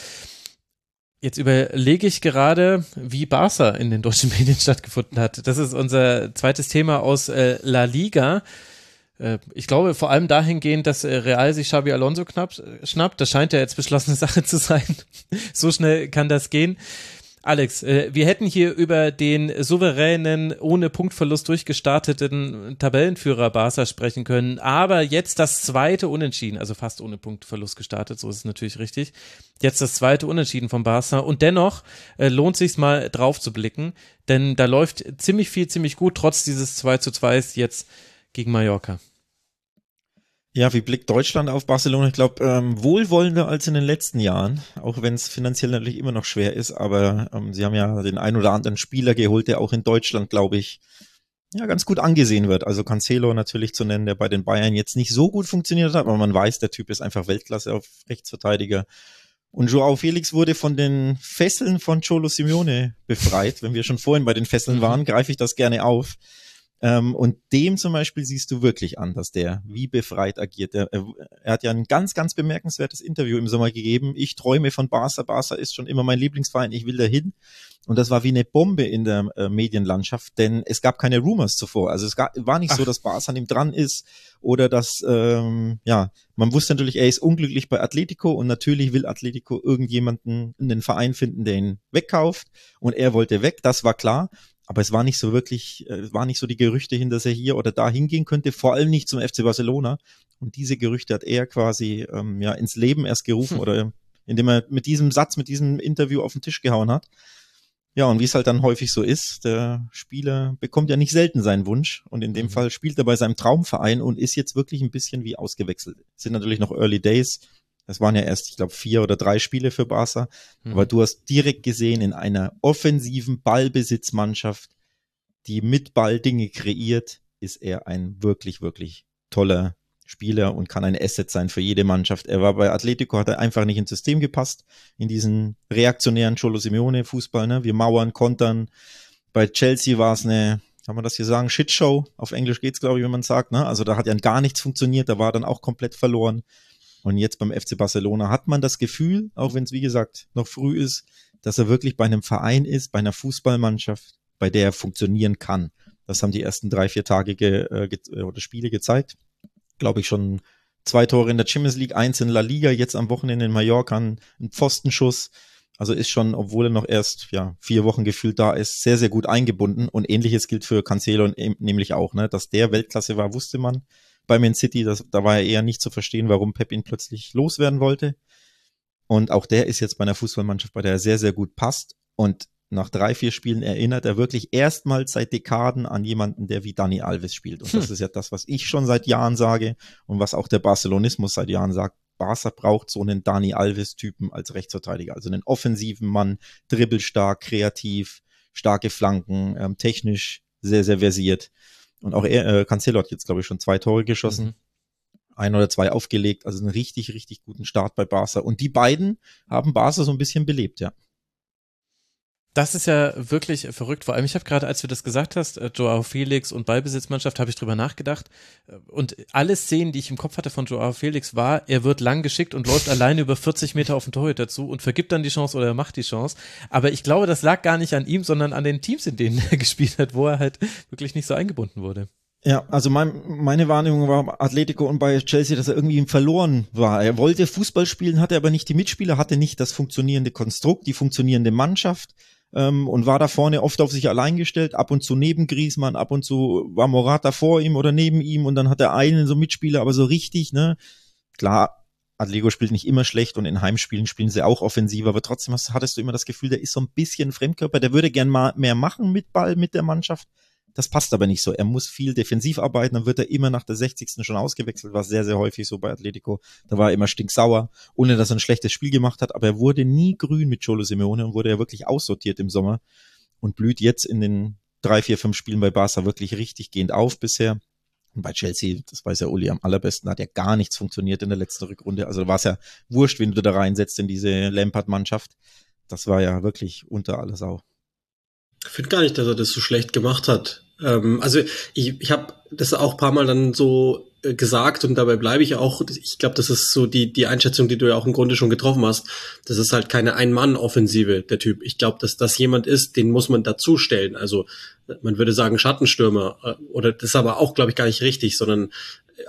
Jetzt überlege ich gerade, wie Barca in den deutschen Medien stattgefunden hat. Das ist unser zweites Thema aus äh, La Liga. Äh, ich glaube vor allem dahingehend, dass äh, Real sich Xabi Alonso knapp, äh, schnappt. Das scheint ja jetzt beschlossene Sache zu sein. so schnell kann das gehen. Alex, wir hätten hier über den souveränen, ohne Punktverlust durchgestarteten Tabellenführer Barca sprechen können, aber jetzt das zweite Unentschieden, also fast ohne Punktverlust gestartet, so ist es natürlich richtig. Jetzt das zweite Unentschieden von Barca und dennoch lohnt sich mal drauf zu blicken, denn da läuft ziemlich viel, ziemlich gut, trotz dieses 2 zu 2 jetzt gegen Mallorca. Ja, wie blickt Deutschland auf Barcelona? Ich glaube, ähm, wohlwollender als in den letzten Jahren, auch wenn es finanziell natürlich immer noch schwer ist, aber ähm, sie haben ja den ein oder anderen Spieler geholt, der auch in Deutschland, glaube ich, ja, ganz gut angesehen wird. Also Cancelo natürlich zu nennen, der bei den Bayern jetzt nicht so gut funktioniert hat, aber man weiß, der Typ ist einfach Weltklasse auf Rechtsverteidiger. Und Joao Felix wurde von den Fesseln von Cholo Simeone befreit. Wenn wir schon vorhin bei den Fesseln waren, greife ich das gerne auf. Ähm, und dem zum Beispiel siehst du wirklich an, dass der wie befreit agiert. Er, er, hat ja ein ganz, ganz bemerkenswertes Interview im Sommer gegeben. Ich träume von Barca. Barca ist schon immer mein Lieblingsverein. Ich will dahin. Und das war wie eine Bombe in der äh, Medienlandschaft, denn es gab keine Rumors zuvor. Also es gab, war nicht Ach. so, dass Barca an ihm dran ist oder dass, ähm, ja, man wusste natürlich, er ist unglücklich bei Atletico und natürlich will Atletico irgendjemanden in den Verein finden, der ihn wegkauft und er wollte weg, das war klar. Aber es war nicht so wirklich, äh, es war nicht so die Gerüchte hin, dass er hier oder da hingehen könnte, vor allem nicht zum FC Barcelona. Und diese Gerüchte hat er quasi ähm, ja ins Leben erst gerufen hm. oder indem er mit diesem Satz, mit diesem Interview auf den Tisch gehauen hat. Ja, und wie es halt dann häufig so ist, der Spieler bekommt ja nicht selten seinen Wunsch und in dem mhm. Fall spielt er bei seinem Traumverein und ist jetzt wirklich ein bisschen wie ausgewechselt. Es sind natürlich noch Early Days, das waren ja erst, ich glaube, vier oder drei Spiele für Barca. Mhm. Aber du hast direkt gesehen, in einer offensiven Ballbesitzmannschaft, die mit Ball Dinge kreiert, ist er ein wirklich, wirklich toller Spieler und kann ein Asset sein für jede Mannschaft. Er war bei Atletico, hat er einfach nicht ins System gepasst, in diesen reaktionären Cholo Simeone Fußball, ne? Wir mauern, kontern. Bei Chelsea war es eine, kann man das hier sagen, Shitshow. Auf Englisch geht's, glaube ich, wenn man sagt, ne? Also da hat ja gar nichts funktioniert, da war dann auch komplett verloren. Und jetzt beim FC Barcelona hat man das Gefühl, auch wenn es wie gesagt noch früh ist, dass er wirklich bei einem Verein ist, bei einer Fußballmannschaft, bei der er funktionieren kann. Das haben die ersten drei, vier Tage ge, äh, ge äh, oder Spiele gezeigt. Glaube ich schon zwei Tore in der Champions League, eins in La Liga, jetzt am Wochenende in Mallorca, ein Pfostenschuss. Also ist schon, obwohl er noch erst ja vier Wochen gefühlt da ist, sehr, sehr gut eingebunden. Und ähnliches gilt für Cancelo nämlich auch, ne? Dass der Weltklasse war, wusste man bei Man City. Das, da war er eher nicht zu verstehen, warum Pep ihn plötzlich loswerden wollte. Und auch der ist jetzt bei einer Fußballmannschaft, bei der er sehr, sehr gut passt. Und nach drei, vier Spielen erinnert er wirklich erstmals seit Dekaden an jemanden, der wie Dani Alves spielt. Und das hm. ist ja das, was ich schon seit Jahren sage und was auch der Barcelonismus seit Jahren sagt. Barca braucht so einen Dani Alves-Typen als Rechtsverteidiger, also einen offensiven Mann, dribbelstark, kreativ, starke Flanken, ähm, technisch sehr, sehr versiert. Und auch er, äh, Cancelo hat jetzt, glaube ich, schon zwei Tore geschossen. Mhm. Ein oder zwei aufgelegt. Also einen richtig, richtig guten Start bei Barca. Und die beiden haben Barca so ein bisschen belebt, ja. Das ist ja wirklich verrückt. Vor allem, ich habe gerade, als du das gesagt hast, äh, Joao Felix und Ballbesitzmannschaft, habe ich drüber nachgedacht. Äh, und alle Szenen, die ich im Kopf hatte von Joao Felix, war, er wird lang geschickt und läuft alleine über 40 Meter auf den Torhüter zu und vergibt dann die Chance oder er macht die Chance. Aber ich glaube, das lag gar nicht an ihm, sondern an den Teams, in denen er gespielt hat, wo er halt wirklich nicht so eingebunden wurde. Ja, also mein, meine Wahrnehmung war Atletico und bei Chelsea, dass er irgendwie verloren war. Er wollte Fußball spielen, hatte aber nicht die Mitspieler, hatte nicht das funktionierende Konstrukt, die funktionierende Mannschaft ähm, und war da vorne oft auf sich allein gestellt, ab und zu neben Griezmann, ab und zu war Morata vor ihm oder neben ihm und dann hat er einen so Mitspieler, aber so richtig, ne? Klar, Atlego spielt nicht immer schlecht und in Heimspielen spielen sie auch offensiver, aber trotzdem hast, hattest du immer das Gefühl, der ist so ein bisschen Fremdkörper, der würde gern mal mehr machen mit Ball, mit der Mannschaft, das passt aber nicht so. Er muss viel defensiv arbeiten, dann wird er immer nach der 60. schon ausgewechselt, war sehr, sehr häufig so bei Atletico. Da war er immer stinksauer, ohne dass er ein schlechtes Spiel gemacht hat, aber er wurde nie grün mit Cholo Simeone und wurde ja wirklich aussortiert im Sommer und blüht jetzt in den drei, vier, fünf Spielen bei Barca wirklich richtig gehend auf bisher. Und bei Chelsea, das weiß ja Uli am allerbesten, hat ja gar nichts funktioniert in der letzten Rückrunde. Also war es ja wurscht, wenn du da reinsetzt in diese Lampard-Mannschaft. Das war ja wirklich unter alles auch. Ich finde gar nicht, dass er das so schlecht gemacht hat. Ähm, also ich, ich habe das auch paar Mal dann so äh, gesagt und dabei bleibe ich auch. Ich glaube, das ist so die, die Einschätzung, die du ja auch im Grunde schon getroffen hast. Das ist halt keine Ein-Mann-Offensive, der Typ. Ich glaube, dass das jemand ist, den muss man dazustellen. Also man würde sagen Schattenstürmer äh, oder das ist aber auch, glaube ich, gar nicht richtig, sondern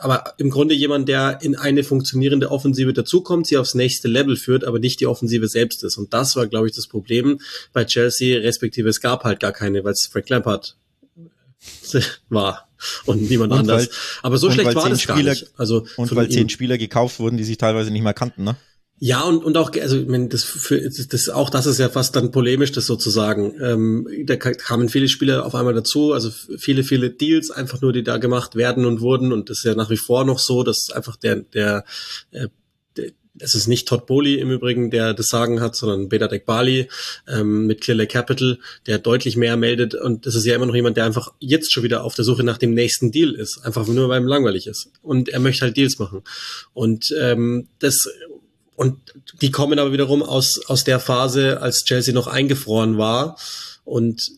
aber im Grunde jemand, der in eine funktionierende Offensive dazukommt, sie aufs nächste Level führt, aber nicht die Offensive selbst ist. Und das war, glaube ich, das Problem bei Chelsea, respektive es gab halt gar keine, weil es Frank Lampard war und niemand Und anders. weil- aber so schlecht war das gar Spieler- nicht. Also Und weil zehn Spieler gekauft wurden, die sich teilweise nicht mehr kannten, ne? Ja, und, und auch, also ich meine, das, für, das, auch das ist ja fast dann polemisch, das sozusagen. Ähm, da ka- kamen viele Spieler auf einmal dazu, also viele, viele Deals einfach nur, die da gemacht werden und wurden. Und das ist ja nach wie vor noch so, dass einfach der, der, äh, der es ist nicht Todd Bowley im Übrigen, der das Sagen hat, sondern Bedatek Bali ähm, mit Clear Lake Capital, der deutlich mehr meldet. Und das ist ja immer noch jemand, der einfach jetzt schon wieder auf der Suche nach dem nächsten Deal ist. Einfach nur, weil ihm langweilig ist. Und er möchte halt Deals machen. Und ähm, das und die kommen aber wiederum aus, aus der Phase, als Chelsea noch eingefroren war. Und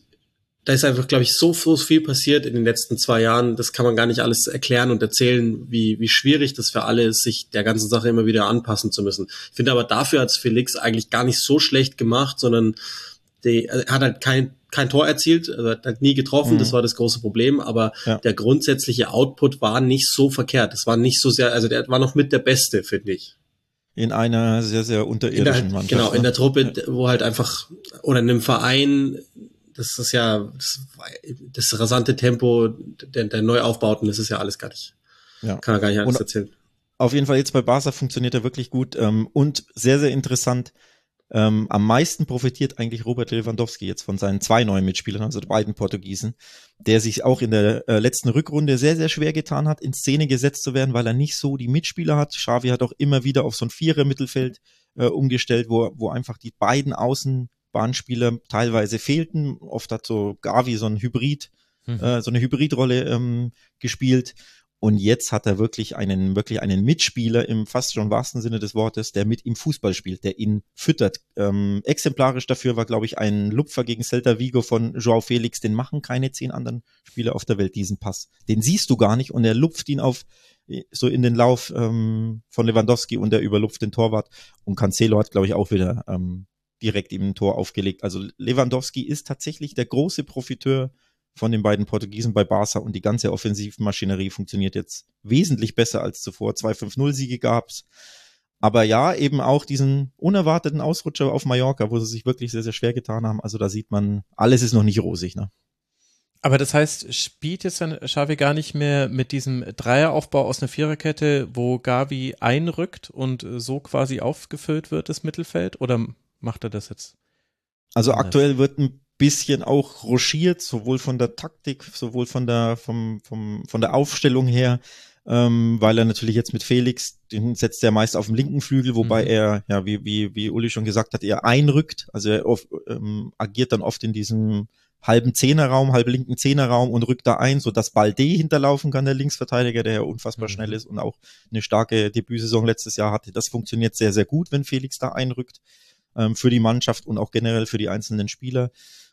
da ist einfach, glaube ich, so, so viel passiert in den letzten zwei Jahren. Das kann man gar nicht alles erklären und erzählen, wie, wie schwierig das für alle ist, sich der ganzen Sache immer wieder anpassen zu müssen. Ich finde aber dafür hat Felix eigentlich gar nicht so schlecht gemacht, sondern die, er hat halt kein, kein Tor erzielt, also hat halt nie getroffen, Mhm. das war das große Problem, aber Ja. der grundsätzliche Output war nicht so verkehrt. Es war nicht so sehr, also der war noch mit der Beste, finde ich. In einer sehr, sehr unterirdischen der, Mannschaft. genau, in ne? der Truppe, wo halt einfach, oder in einem Verein, das ist ja, das, das rasante Tempo der, der Neuaufbauten, das ist ja alles gar nicht, Ja. kann man gar nicht alles Und- erzählen. Auf jeden Fall jetzt bei Barca funktioniert er wirklich gut ähm, und sehr, sehr interessant. Ähm, am meisten profitiert eigentlich Robert Lewandowski jetzt von seinen zwei neuen Mitspielern, also den beiden Portugiesen, der sich auch in der äh, letzten Rückrunde sehr, sehr schwer getan hat, in Szene gesetzt zu werden, weil er nicht so die Mitspieler hat. Xavi hat auch immer wieder auf so ein Vierer-Mittelfeld äh, umgestellt, wo, wo einfach die beiden Außenbahnspieler teilweise fehlten. Oft hat so Gavi so ein Hybrid, Mhm. äh, so eine Hybridrolle ähm, gespielt. Und jetzt hat er wirklich einen, wirklich einen Mitspieler im fast schon wahrsten Sinne des Wortes, der mit ihm Fußball spielt, der ihn füttert. Ähm, exemplarisch dafür war, glaube ich, ein Lupfer gegen Celta Vigo von Joao Felix. Den machen keine zehn anderen Spieler auf der Welt diesen Pass. Den siehst du gar nicht und er lupft ihn auf so in den Lauf ähm, von Lewandowski und er überlupft den Torwart. Und Cancelo hat, glaube ich, auch wieder ähm, direkt ein Tor aufgelegt. Also Lewandowski ist tatsächlich der große Profiteur von den beiden Portugiesen bei Barca und die ganze Offensivmaschinerie funktioniert jetzt wesentlich besser als zuvor. 2-5-0-Siege gab's. Aber ja, eben auch diesen unerwarteten Ausrutscher auf Mallorca, wo sie sich wirklich sehr, sehr schwer getan haben. Also da sieht man, alles ist noch nicht rosig. Ne? Aber das heißt, spielt jetzt dann Xavi gar nicht mehr mit diesem Dreieraufbau aus einer Viererkette, wo Gavi einrückt und so quasi aufgefüllt wird, das Mittelfeld? Oder macht er das jetzt? Also Anders. aktuell wird ein bisschen auch rochiert, sowohl von der Taktik, sowohl von der, vom, vom, von der Aufstellung her, ähm, weil er natürlich jetzt mit Felix, den setzt er meist auf dem linken Flügel, wobei Mhm. er, ja, wie, wie, wie Uli schon gesagt hat, eher einrückt. Also er oft, ähm, agiert dann oft in diesem halben Zehnerraum, halb linken Zehnerraum und rückt da ein, so dass Balde hinterlaufen kann, der Linksverteidiger, der ja unfassbar Mhm. schnell ist und auch eine starke Debütsaison letztes Jahr hatte. Das funktioniert sehr, sehr gut, wenn Felix da einrückt ähm, für die Mannschaft und auch generell für die einzelnen Spieler.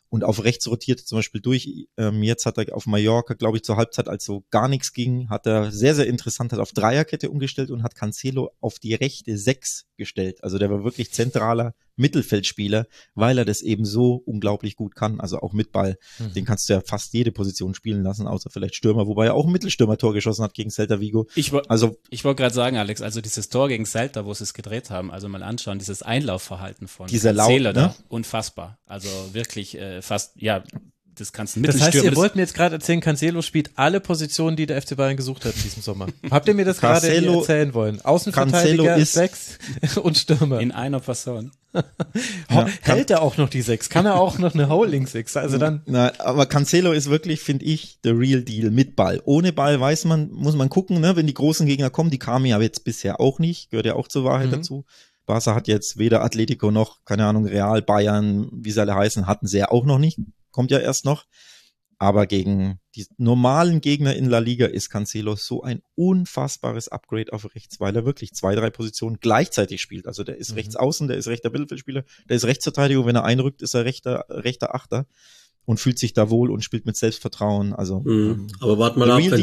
Und auf rechts rotiert er zum Beispiel durch. Ähm, jetzt hat er auf Mallorca, glaube ich, zur Halbzeit, als so gar nichts ging, hat er sehr, sehr interessant hat auf Dreierkette umgestellt und hat Cancelo auf die rechte Sechs gestellt. Also der war wirklich zentraler Mittelfeldspieler, weil er das eben so unglaublich gut kann. Also auch mit Ball. Mhm. Den kannst du ja fast jede Position spielen lassen, außer vielleicht Stürmer, wobei er auch ein Mittelstürmer-Tor geschossen hat gegen Celta Vigo. Ich, Also ich wollte gerade sagen, Alex, also dieses Tor gegen Celta, wo sie es gedreht haben, also mal anschauen, dieses Einlaufverhalten von Dieser Cancelo da, ne? unfassbar. Also wirklich äh, fast, ja, das kannst du Das heißt, ihr wollt mir jetzt gerade erzählen, Cancelo spielt alle Positionen, die der FC Bayern gesucht hat in diesem Sommer. Habt ihr mir das gerade erzählen wollen? Außenverteidiger, sechs und Stürmer. in einer Person. Ho- Hält er auch noch die sechs? Kann er auch noch eine Holding Six? Also dann, Na, aber Cancelo ist wirklich, finde ich, the real deal mit Ball. Ohne Ball weiß man, muss man gucken, ne, wenn die großen Gegner kommen, die kamen ja jetzt bisher auch nicht, gehört ja auch zur Wahrheit Mhm. dazu. Barca hat jetzt weder Atletico noch, keine Ahnung, Real, Bayern, wie sie alle heißen, hatten sie ja auch noch nicht, kommt ja erst noch. Aber gegen die normalen Gegner in La Liga ist Cancelo so ein unfassbares Upgrade auf rechts, weil er wirklich zwei, drei Positionen gleichzeitig spielt. Also der ist Mhm. rechts außen, der ist rechter Mittelfeldspieler, der ist Rechtsverteidiger, wenn er einrückt, ist er rechter, rechter Achter. Und fühlt sich da wohl und spielt mit Selbstvertrauen. Also, Mhm. ähm, Aber wart mal ab, wenn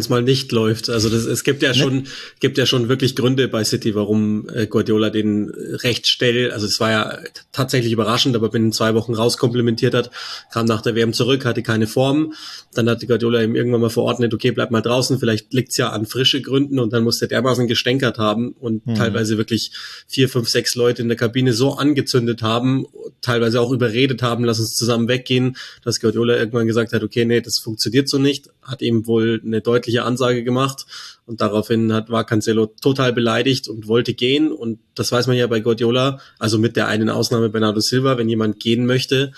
es mal nicht läuft. Also das, es gibt ja schon, gibt ja schon wirklich Gründe bei City, warum äh, Guardiola den recht schnell, also es war ja tatsächlich überraschend, aber binnen zwei Wochen rauskomplimentiert hat, kam nach der WM zurück, hatte keine Form. Dann hat Guardiola ihm irgendwann mal verordnet, okay, bleib mal draußen, vielleicht liegt's ja an frische Gründen und dann musste der dermaßen gestänkert haben und Mhm. teilweise wirklich vier, fünf, sechs Leute in der Kabine so angezündet haben, teilweise auch überredet haben, lass uns zusammen weggehen, dass Guardiola irgendwann gesagt hat, okay, nee, das funktioniert so nicht, hat ihm wohl eine deutliche Ansage gemacht und daraufhin hat, war Cancelo total beleidigt und wollte gehen und das weiß man ja bei Guardiola, also mit der einen Ausnahme Bernardo Silva, wenn jemand gehen möchte,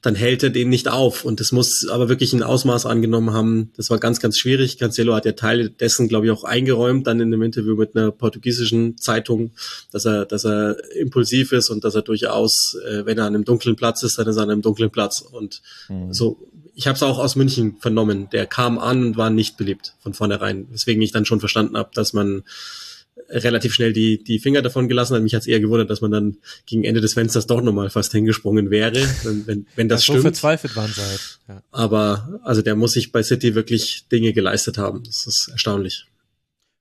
dann hält er den nicht auf. Und das muss aber wirklich ein Ausmaß angenommen haben. Das war ganz, ganz schwierig. Cancelo hat ja Teile dessen, glaube ich, auch eingeräumt, dann in einem Interview mit einer portugiesischen Zeitung, dass er, dass er impulsiv ist und dass er durchaus, äh, wenn er an einem dunklen Platz ist, dann ist er an einem dunklen Platz. Und Mhm. so, ich habe es auch aus München vernommen. Der kam an und war nicht beliebt von vornherein. Weswegen ich dann schon verstanden habe, dass man relativ schnell die, die Finger davon gelassen hat. Mich hat's eher gewundert, dass man dann gegen Ende des Fensters doch nochmal fast hingesprungen wäre, wenn, wenn, wenn das so stimmt. verzweifelt waren sie halt. Ja. Aber also der muss sich bei City wirklich Dinge geleistet haben. Das ist erstaunlich.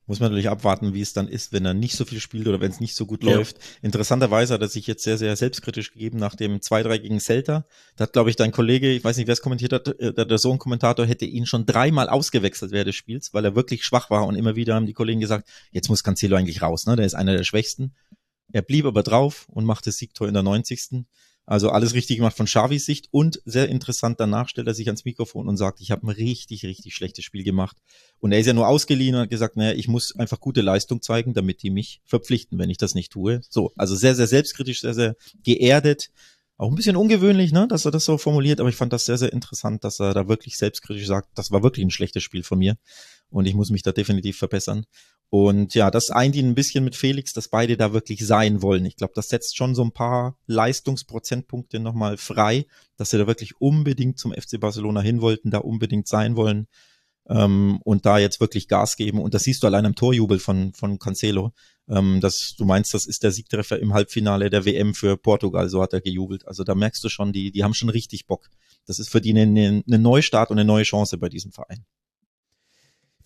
Muss man natürlich abwarten, wie es dann ist, wenn er nicht so viel spielt oder wenn es nicht so gut Ja. läuft. Interessanterweise hat er sich jetzt sehr, sehr selbstkritisch gegeben nach dem 2-3 gegen Celta. Da hat, glaube ich, dein Kollege, ich weiß nicht, wer es kommentiert hat, äh, der, Sohn-Kommentator hätte ihn schon dreimal ausgewechselt während des Spiels, weil er wirklich schwach war und immer wieder haben die Kollegen gesagt, jetzt muss Cancelo eigentlich raus, ne? Der ist einer der Schwächsten. Er blieb aber drauf und machte Siegtor in der 90. Also alles richtig gemacht von Xavis Sicht und sehr interessant, danach stellt er sich ans Mikrofon und sagt, ich habe ein richtig, richtig schlechtes Spiel gemacht. Und er ist ja nur ausgeliehen und hat gesagt, naja, ich muss einfach gute Leistung zeigen, damit die mich verpflichten, wenn ich das nicht tue. So, also sehr, sehr selbstkritisch, sehr, sehr geerdet. Auch ein bisschen ungewöhnlich, ne, dass er das so formuliert, aber ich fand das sehr, sehr interessant, dass er da wirklich selbstkritisch sagt, das war wirklich ein schlechtes Spiel von mir und ich muss mich da definitiv verbessern. Und ja, das eint ihn ein bisschen mit Felix, dass beide da wirklich sein wollen. Ich glaube, das setzt schon so ein paar Leistungsprozentpunkte nochmal frei, dass sie da wirklich unbedingt zum FC Barcelona hin wollten, da unbedingt sein wollen ähm, und da jetzt wirklich Gas geben. Und das siehst du allein am Torjubel von, von Cancelo. Ähm, dass du meinst, das ist der Siegtreffer im Halbfinale der WM für Portugal, so hat er gejubelt. Also da merkst du schon, die, die haben schon richtig Bock. Das ist für die eine, eine Neustart und eine neue Chance bei diesem Verein.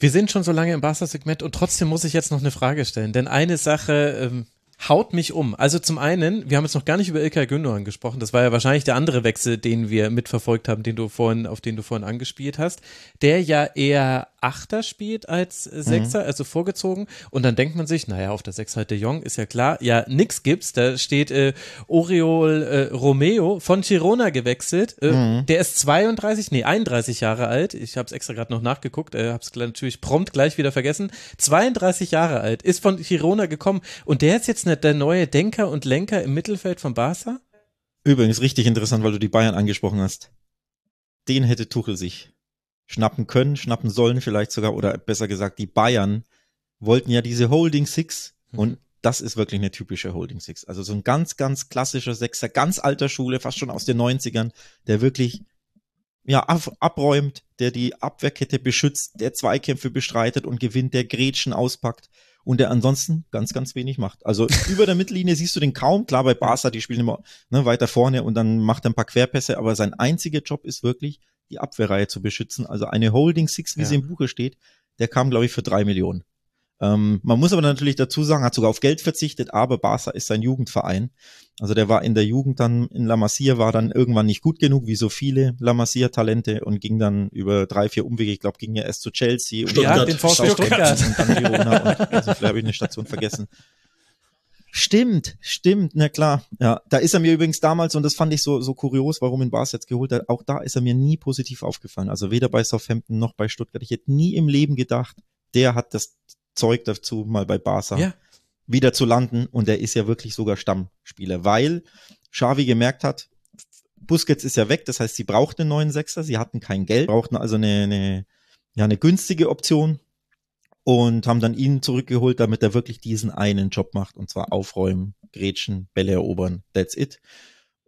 Wir sind schon so lange im Barca-Segment und trotzdem muss ich jetzt noch eine Frage stellen, denn eine Sache ähm, haut mich um. Also zum einen, wir haben jetzt noch gar nicht über Ilkay Gündogan gesprochen, das war ja wahrscheinlich der andere Wechsel, den wir mitverfolgt haben, den du vorhin, auf den du vorhin angespielt hast, der ja eher Achter spielt als Sechser, also vorgezogen. Und dann denkt man sich, naja, auf der Sechs halt de Jong, ist ja klar, ja, nix gibt's, da steht äh, Oriol äh, Romeo von Girona gewechselt, äh, der ist 32, nee, 31 Jahre alt, ich habe es extra gerade noch nachgeguckt, äh, habe es natürlich prompt gleich wieder vergessen, 32 Jahre alt, ist von Girona gekommen. Und der ist jetzt nicht der neue Denker und Lenker im Mittelfeld von Barca? Übrigens richtig interessant, weil du die Bayern angesprochen hast. Den hätte Tuchel sich schnappen können, schnappen sollen vielleicht sogar, oder besser gesagt, die Bayern wollten ja diese Holding Six und das ist wirklich eine typische Holding Six. Also so ein ganz, ganz klassischer Sechser, ganz alter Schule, fast schon aus den 90ern, der wirklich ja, ab, abräumt, der die Abwehrkette beschützt, der Zweikämpfe bestreitet und gewinnt, der Gretchen auspackt und der ansonsten ganz, ganz wenig macht. Also über der Mittellinie siehst du den kaum. Klar, bei Barca, die spielen immer ne, weiter vorne und dann macht er ein paar Querpässe, aber sein einziger Job ist wirklich, die Abwehrreihe zu beschützen. Also eine Holding Six, wie Ja. sie im Buche steht, der kam, glaube ich, für drei Millionen. Ähm, man muss aber natürlich dazu sagen, hat sogar auf Geld verzichtet, aber Barca ist sein Jugendverein. Also der war in der Jugend dann in La Masia, war dann irgendwann nicht gut genug, wie so viele La Masia-Talente und ging dann über drei, vier Umwege, ich glaube, ging ja erst zu Chelsea und Stuttgart. Ja, den VfB Stuttgart Stuttgart. und dann Girona und also vielleicht habe ich eine Station vergessen. Stimmt, stimmt, na klar. Ja, da ist er mir übrigens damals, und das fand ich so, so kurios, warum ihn Bars jetzt geholt hat, auch da ist er mir nie positiv aufgefallen. Also weder bei Southampton noch bei Stuttgart. Ich hätte nie im Leben gedacht, der hat das Zeug dazu, mal bei Barca Ja. wieder zu landen. Und er ist ja wirklich sogar Stammspieler, weil Xavi gemerkt hat, Busquets ist ja weg, das heißt, sie brauchten einen neuen Sechser, sie hatten kein Geld, brauchten also eine, eine, ja, eine günstige Option und haben dann ihn zurückgeholt, damit er wirklich diesen einen Job macht und zwar aufräumen, grätschen, Bälle erobern, that's it.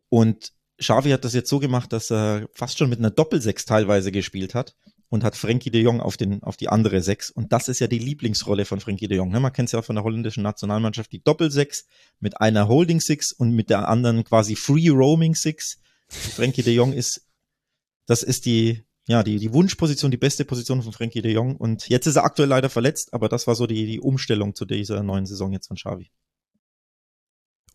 Und Xavi hat das jetzt so gemacht, dass er fast schon mit einer Doppelsechs teilweise gespielt hat und hat Frankie de Jong auf, den, auf die andere Sechs. Und das ist ja die Lieblingsrolle von Frankie de Jong. Ne? Man kennt es ja von der holländischen Nationalmannschaft, die Doppelsechs mit einer Holding Six und mit der anderen quasi Free Roaming Six. Frankie de Jong ist Das ist die, ja, die, die Wunschposition, die beste Position von Frankie de Jong. Und jetzt ist er aktuell leider verletzt, aber das war so die, die Umstellung zu dieser neuen Saison jetzt von Xavi.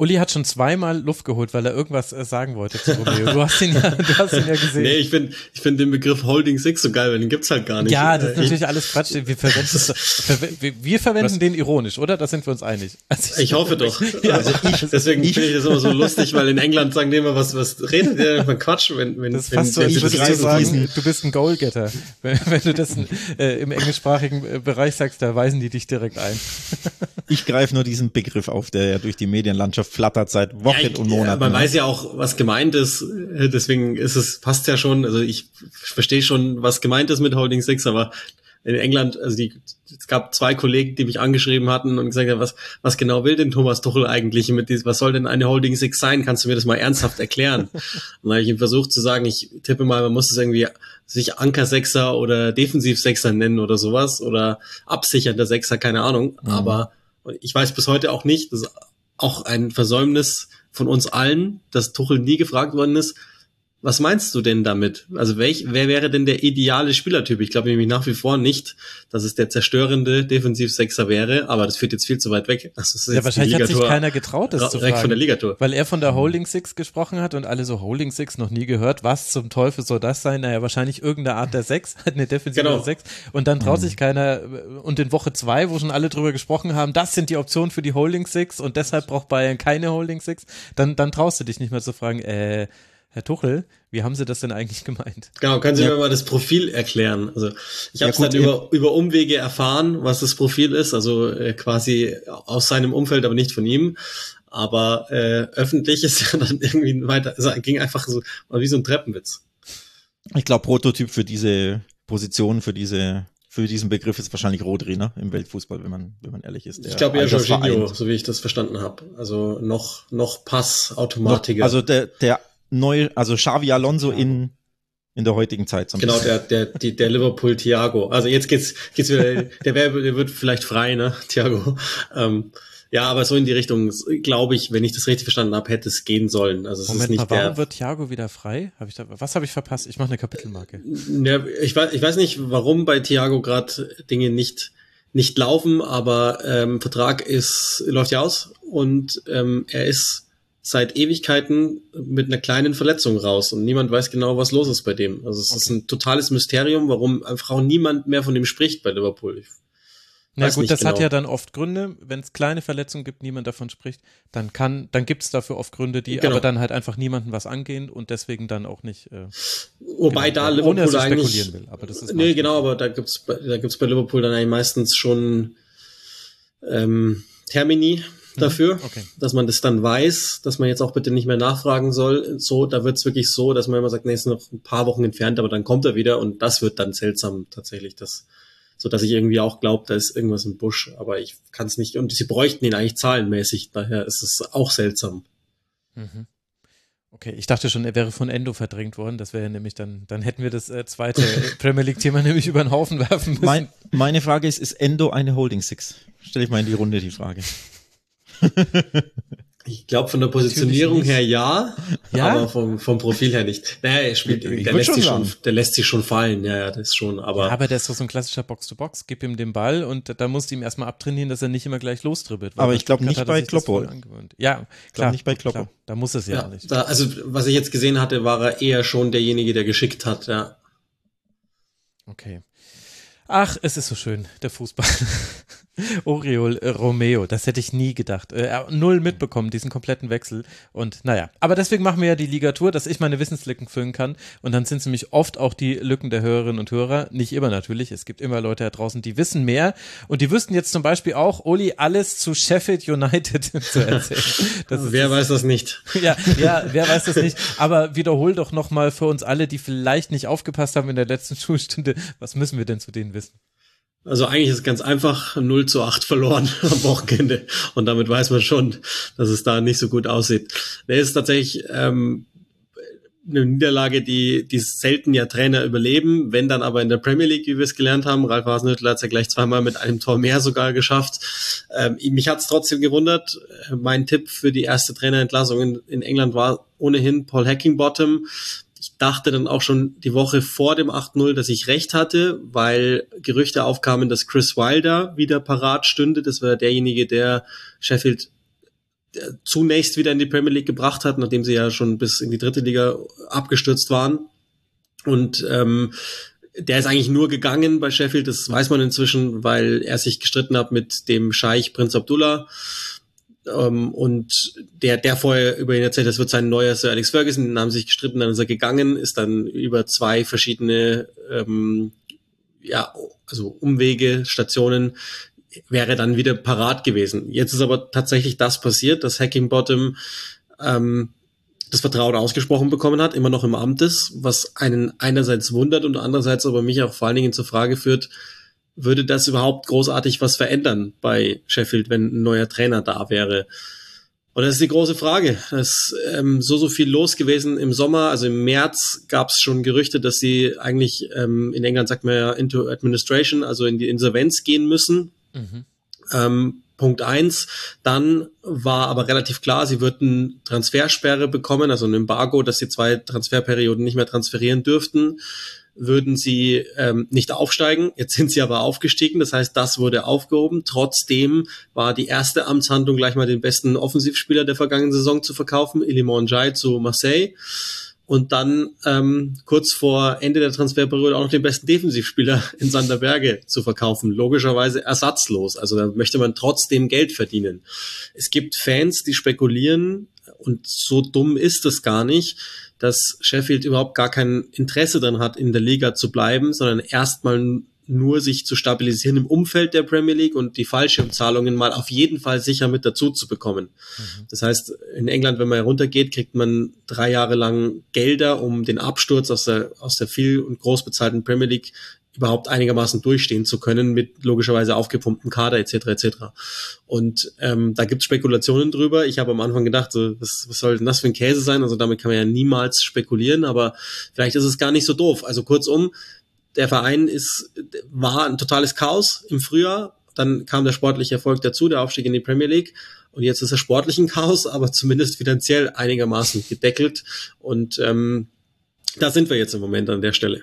Uli hat schon zweimal Luft geholt, weil er irgendwas äh, sagen wollte zu Romeo. Du hast ihn ja, du hast ihn ja gesehen. Nee, ich finde ich find den Begriff Holding Six so geil, weil den gibt's halt gar nicht. Ja, das ist Äh, natürlich alles Quatsch. Wir verwenden, verwe- wir, verwenden den ironisch, oder? Da sind wir uns einig. Also Ich hoffe doch. Ja, also ich, deswegen finde ich das immer so lustig, weil in England sagen die immer, was, was redet ihr von Quatsch, wenn, wenn, Das ist wenn fast so, wenn sie würdest du das sagen, du bist ein Goalgetter. Wenn, wenn du das äh, im englischsprachigen äh, Bereich sagst, da weisen die dich direkt ein. Ich greife nur diesen Begriff auf, der ja durch die Medienlandschaft flattert seit Wochen Ja, und Monaten. Man weiß ja auch, was gemeint ist. Deswegen ist es, passt ja schon. Also ich verstehe schon, was gemeint ist mit Holding Six, aber in England, also die, es gab zwei Kollegen, die mich angeschrieben hatten und gesagt haben, was, was genau will denn Thomas Tuchel eigentlich mit diesem, was soll denn eine Holding Six sein? Kannst du mir das mal ernsthaft erklären? und dann habe ich ihm versucht zu sagen, ich tippe mal, man muss es irgendwie sich Anker Sechser oder Defensiv Sechser nennen oder sowas oder absichernder Sechser, keine Ahnung. Mhm. Aber ich weiß bis heute auch nicht, das ist auch ein Versäumnis von uns allen, dass Tuchel nie gefragt worden ist, was meinst du denn damit? Also welch, wer wäre denn der ideale Spielertyp? Ich glaube nämlich nach wie vor nicht, dass es der zerstörende Defensivsechser wäre, aber das führt jetzt viel zu weit weg. Ist Ja, wahrscheinlich hat sich keiner getraut, das zu direkt fragen. von der Ligatur. Weil er von der Holding Six gesprochen hat und alle so Holding Six noch nie gehört. Was zum Teufel soll das sein? Naja, wahrscheinlich irgendeine Art der Sechs, eine defensive Genau. Sechs. Und dann traut sich keiner, und in Woche zwei, wo schon alle drüber gesprochen haben, das sind die Optionen für die Holding Six und deshalb braucht Bayern keine Holding Six, dann, dann traust du dich nicht mehr zu fragen, äh, Herr Tuchel, wie haben Sie das denn eigentlich gemeint? Genau, können Sie Ja. mir mal das Profil erklären? Also ich Ja, habe es dann über, über Umwege erfahren, was das Profil ist, also äh, quasi aus seinem Umfeld, aber nicht von ihm. Aber äh, öffentlich ist ja dann irgendwie weiter, also ging einfach so mal wie so ein Treppenwitz. Ich glaube, Prototyp für diese Position, für diese, für diesen Begriff ist wahrscheinlich Rodri, ne? Im Weltfußball, wenn man, wenn man ehrlich ist. Ich glaube eher das Jorginho, so wie ich das verstanden habe. Also noch noch Noch, Passautomatiker. also der, der neue, also Xavi Alonso in, in der heutigen Zeit. So ein Genau, bisschen. der, der, die, der Liverpool Thiago. Also jetzt geht's, geht's wieder, der, wär, der wird vielleicht frei, ne, Thiago. Ähm, ja, aber so in die Richtung, glaube ich, wenn ich das richtig verstanden habe, hätte es gehen sollen. Also es ist Moment nicht mal, warum der. wird Thiago wieder frei? Hab ich da, was habe ich verpasst? Ich mache eine Kapitelmarke. Ja, ich weiß, ich weiß nicht, warum bei Thiago gerade Dinge nicht nicht laufen, aber ähm, Vertrag ist läuft ja aus und ähm, er ist seit Ewigkeiten mit einer kleinen Verletzung raus und niemand weiß genau, was los ist bei dem. Also es ist ein totales Mysterium, warum einfach auch niemand mehr von dem spricht bei Liverpool. Na gut, das hat genau. ja dann oft Gründe. Wenn es kleine Verletzungen gibt, niemand davon spricht, dann kann, dann gibt es dafür oft Gründe, die Genau. aber dann halt einfach niemanden was angehen und deswegen dann auch nicht. Äh, Wobei genau, da ohne Liverpool dass ich eigentlich spekulieren will. Aber das ist nee, genau, aber da gibt's da gibt's bei Liverpool dann eigentlich meistens schon ähm, Termini dafür, Mhm, okay. dass man das dann weiß, dass man jetzt auch bitte nicht mehr nachfragen soll. So, da wird's wirklich so, dass man immer sagt, nee, ist noch ein paar Wochen entfernt, aber dann kommt er wieder und das wird dann seltsam tatsächlich, das so dass ich irgendwie auch glaube, da ist irgendwas im Busch, aber ich kann es nicht und sie bräuchten ihn eigentlich zahlenmäßig, daher ist es auch seltsam. Mhm. Okay, ich dachte schon, er wäre von Endo verdrängt worden. Das wäre nämlich dann, dann hätten wir das äh, zweite Premier League-Thema nämlich über den Haufen werfen müssen. Mein, meine Frage ist, ist Endo eine Holding Six? Stelle ich mal in die Runde die Frage. Ich glaube von der Positionierung nicht. her ja, Ja? aber vom, vom Profil her nicht. Naja, er spielt, Ich der lässt schon sich schon, der lässt sich schon fallen, ja, ja, das schon, aber, Ja, aber der ist doch so ein klassischer Box-to-Box. Gib ihm den Ball und da musst du ihm erstmal abtrainieren, dass er nicht immer gleich lostribbelt. Aber bei ich glaub Stuttgart nicht hat er bei sich das Kloppo. Ja, klar. nicht bei Kloppo. Da muss es ja, ja, auch nicht. da, also was ich jetzt gesehen hatte, war er eher schon derjenige, der geschickt hat, ja. Okay. Ach, es ist so schön, der Fußball. Oriol äh, Romeo, das hätte ich nie gedacht. Äh, null mitbekommen, diesen kompletten Wechsel. Und naja, aber deswegen machen wir ja die Ligatur, dass ich meine Wissenslücken füllen kann. Und dann sind es nämlich oft auch die Lücken der Hörerinnen und Hörer. Nicht immer natürlich. Es gibt immer Leute da draußen, die wissen mehr. Und die wüssten jetzt zum Beispiel auch, Uli, alles zu Sheffield United zu erzählen. Das Wer weiß das nicht? ja, ja, wer weiß das nicht. Aber wiederhol doch nochmal für uns alle, die vielleicht nicht aufgepasst haben in der letzten Schulstunde, was müssen wir denn zu denen wissen? Also eigentlich ist es ganz einfach 0 zu 8 verloren am Wochenende. Und damit weiß man schon, dass es da nicht so gut aussieht. Nee, ist tatsächlich ähm, eine Niederlage, die, die selten ja Trainer überleben, wenn dann aber in der Premier League, wie wir es gelernt haben. Ralf Hasenhüttl hat es ja gleich zweimal mit einem Tor mehr sogar geschafft. Ähm, mich hat es trotzdem gewundert. Äh, Mein Tipp für die erste Trainerentlassung in, in England war ohnehin Paul Hackingbottom. Dachte dann auch schon die Woche vor dem 8-0, dass ich recht hatte, weil Gerüchte aufkamen, dass Chris Wilder wieder parat stünde. Das war derjenige, der Sheffield zunächst wieder in die Premier League gebracht hat, nachdem sie ja schon bis in die dritte Liga abgestürzt waren. Und ähm, der ist eigentlich nur gegangen bei Sheffield, das weiß man inzwischen, weil er sich gestritten hat mit dem Scheich Prinz Abdullah. Ähm, und der, der vorher über ihn erzählt, das wird sein neuer Sir Alex Ferguson, den haben sich gestritten, dann ist er gegangen, ist dann über zwei verschiedene, ähm, ja, also Umwege, Stationen, wäre dann wieder parat gewesen. Jetzt ist aber tatsächlich das passiert, dass Hacking Bottom ähm, das Vertrauen ausgesprochen bekommen hat, immer noch im Amt ist, was einen einerseits wundert und andererseits aber mich auch vor allen Dingen zur Frage führt, würde das überhaupt großartig was verändern bei Sheffield, wenn ein neuer Trainer da wäre? Und das ist die große Frage. Es ist ähm, so, so viel los gewesen im Sommer. Also im März gab es schon Gerüchte, dass sie eigentlich, ähm, in England sagt man ja, into administration, also in die Insolvenz gehen müssen. Mhm. Ähm, Punkt eins. Dann war aber relativ klar, sie würden Transfersperre bekommen, also ein Embargo, dass sie zwei Transferperioden nicht mehr transferieren dürften würden sie ähm, nicht aufsteigen. Jetzt sind sie aber aufgestiegen, das heißt, das wurde aufgehoben. Trotzdem war die erste Amtshandlung gleich mal den besten Offensivspieler der vergangenen Saison zu verkaufen, Ilimon Jai zu Marseille. Und dann ähm, kurz vor Ende der Transferperiode auch noch den besten Defensivspieler in Sanderberge zu verkaufen. Logischerweise ersatzlos. Also da möchte man trotzdem Geld verdienen. Es gibt Fans, die spekulieren, und so dumm ist es gar nicht, dass Sheffield überhaupt gar kein Interesse daran hat, in der Liga zu bleiben, sondern erstmal nur sich zu stabilisieren im Umfeld der Premier League und die Fallschirmzahlungen mal auf jeden Fall sicher mit dazu zu bekommen. Mhm. Das heißt, in England, wenn man heruntergeht, kriegt man drei Jahre lang Gelder, um den Absturz aus der, aus der viel und groß bezahlten Premier League überhaupt einigermaßen durchstehen zu können mit logischerweise aufgepumpten Kader etc. etc. Und ähm, da gibt es Spekulationen drüber. Ich habe am Anfang gedacht, so, was, was soll denn das für ein Käse sein? Also damit kann man ja niemals spekulieren, aber vielleicht ist es gar nicht so doof. Also kurzum, der Verein ist, war ein totales Chaos im Frühjahr. Dann kam der sportliche Erfolg dazu, der Aufstieg in die Premier League. Und jetzt ist er sportlich ein Chaos, aber zumindest finanziell einigermaßen gedeckelt. Und ähm, da sind wir jetzt im Moment an der Stelle.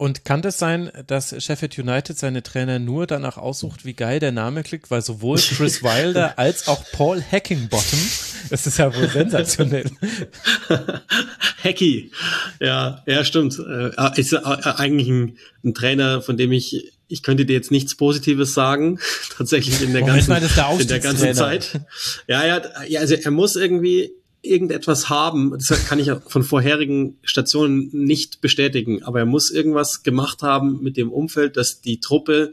Und kann das sein, dass Sheffield United seine Trainer nur danach aussucht, wie geil der Name klickt, weil sowohl Chris Wilder als auch Paul Hackingbottom, das ist ja wohl sensationell. Hacky, ja, ja, stimmt. Äh, ist eigentlich ein, ein Trainer, von dem ich ich könnte dir jetzt nichts Positives sagen, tatsächlich in der Moment ganzen, mal, der in der ganzen Zeit. Ja, ja, ja, also er muss irgendwie irgendetwas haben, das kann ich von vorherigen Stationen nicht bestätigen, aber er muss irgendwas gemacht haben mit dem Umfeld, dass die Truppe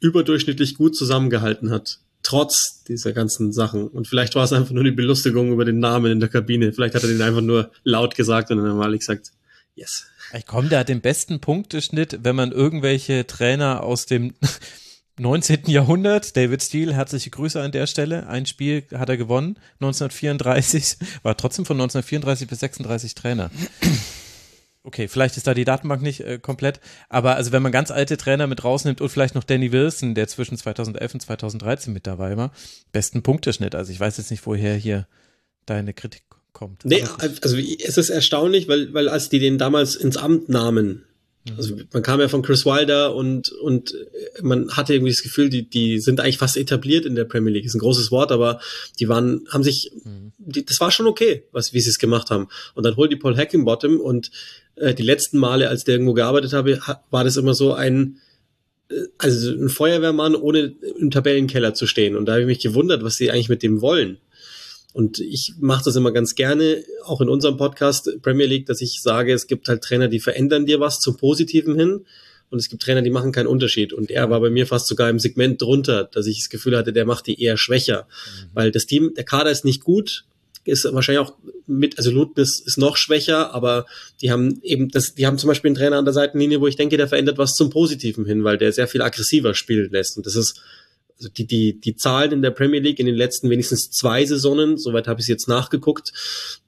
überdurchschnittlich gut zusammengehalten hat, trotz dieser ganzen Sachen. Und vielleicht war es einfach nur die Belustigung über den Namen in der Kabine. Vielleicht hat er den einfach nur laut gesagt und dann Malik gesagt, yes. Ich komme, der hat den besten Punkteschnitt, wenn man irgendwelche Trainer aus dem 19. Jahrhundert, David Steele, herzliche Grüße an der Stelle. Ein Spiel hat er gewonnen, 1934, war trotzdem von 1934 bis 36 Trainer. Okay, vielleicht ist da die Datenbank nicht äh, komplett, aber also wenn man ganz alte Trainer mit rausnimmt und vielleicht noch Danny Wilson, der zwischen 2011 und 2013 mit dabei war, besten Punkteschnitt. Also ich weiß jetzt nicht, woher hier deine Kritik kommt. Nee, also es ist erstaunlich, weil, weil als die den damals ins Amt nahmen, also man kam ja von Chris Wilder und, und man hatte irgendwie das Gefühl, die, die sind eigentlich fast etabliert in der Premier League. Ist ein großes Wort, aber die waren, haben sich, die, das war schon okay, was, wie sie es gemacht haben. Und dann holt die Paul Hackingbottom und äh, die letzten Male, als der irgendwo gearbeitet habe, war das immer so ein, äh, also ein Feuerwehrmann ohne im Tabellenkeller zu stehen. Und da habe ich mich gewundert, was sie eigentlich mit dem wollen. Und ich mache das immer ganz gerne, auch in unserem Podcast Premier League, dass ich sage, es gibt halt Trainer, die verändern dir was zum Positiven hin. Und es gibt Trainer, die machen keinen Unterschied. Und er war bei mir fast sogar im Segment drunter, dass ich das Gefühl hatte, der macht die eher schwächer. Mhm. Weil das Team, der Kader ist nicht gut, ist wahrscheinlich auch mit, also Luton ist, ist noch schwächer, aber die haben eben das, die haben zum Beispiel einen Trainer an der Seitenlinie, wo ich denke, der verändert was zum Positiven hin, weil der sehr viel aggressiver spielen lässt. Und das ist also die, die, die Zahlen in der Premier League in den letzten wenigstens zwei Saisonen, soweit habe ich es jetzt nachgeguckt,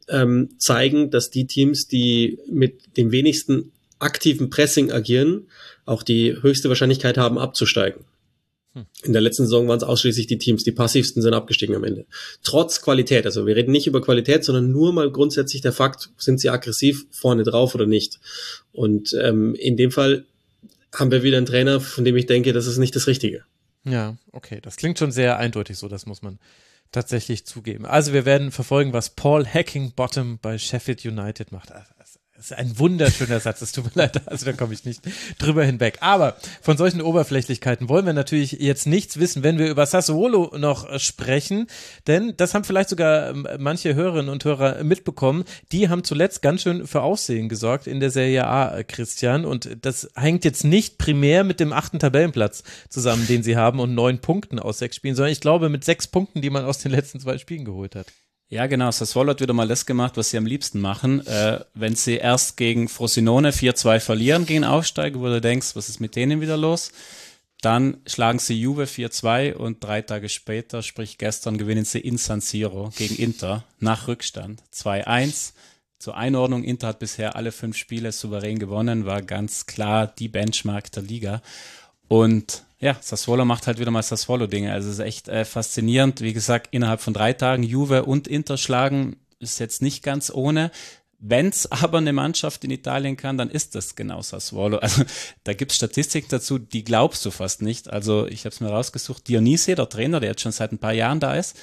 ähm, zeigen, dass die Teams, die mit dem wenigsten aktiven Pressing agieren, auch die höchste Wahrscheinlichkeit haben, abzusteigen. In der letzten Saison waren es ausschließlich die Teams, die passivsten sind abgestiegen am Ende. Trotz Qualität, also wir reden nicht über Qualität, sondern nur mal grundsätzlich der Fakt, sind sie aggressiv vorne drauf oder nicht. Und ähm, in dem Fall haben wir wieder einen Trainer, von dem ich denke, das ist nicht das Richtige. Ja, okay, das klingt schon sehr eindeutig so, das muss man tatsächlich zugeben. Also wir werden verfolgen, was Paul Hackingbottom bei Sheffield United macht. Das ist ein wunderschöner Satz, es tut mir leid, also da komme ich nicht drüber hinweg. Aber von solchen Oberflächlichkeiten wollen wir natürlich jetzt nichts wissen, wenn wir über Sassuolo noch sprechen, denn das haben vielleicht sogar ähm, manche Hörerinnen und Hörer mitbekommen. Die haben zuletzt ganz schön für Aussehen gesorgt in der Serie A, äh, Christian, und das hängt jetzt nicht primär mit dem achten Tabellenplatz zusammen, den sie haben und neun Punkten aus sechs Spielen, sondern ich glaube mit sechs Punkten, die man aus den letzten zwei Spielen geholt hat. Ja, genau. Sassuolo hat wieder mal das gemacht, was sie am liebsten machen. Äh, wenn sie erst gegen Frosinone 4-2 verlieren gegen Aufsteiger, wo du denkst, was ist mit denen wieder los? Dann schlagen sie Juve 4-2 und drei Tage später, sprich gestern, gewinnen sie in San Siro gegen Inter nach Rückstand 2-1. Zur Einordnung, Inter hat bisher alle fünf Spiele souverän gewonnen, war ganz klar die Benchmark der Liga. Und ja, Sassuolo macht halt wieder mal Sassuolo-Dinge. Also es ist echt äh, faszinierend. Wie gesagt, innerhalb von drei Tagen Juve und Inter schlagen ist jetzt nicht ganz ohne. Wenn's aber eine Mannschaft in Italien kann, dann ist das genau Sassuolo. Also da gibt's Statistiken dazu, die glaubst du fast nicht. Also ich habe es mir rausgesucht. Dionisi, der Trainer, der jetzt schon seit ein paar Jahren da ist,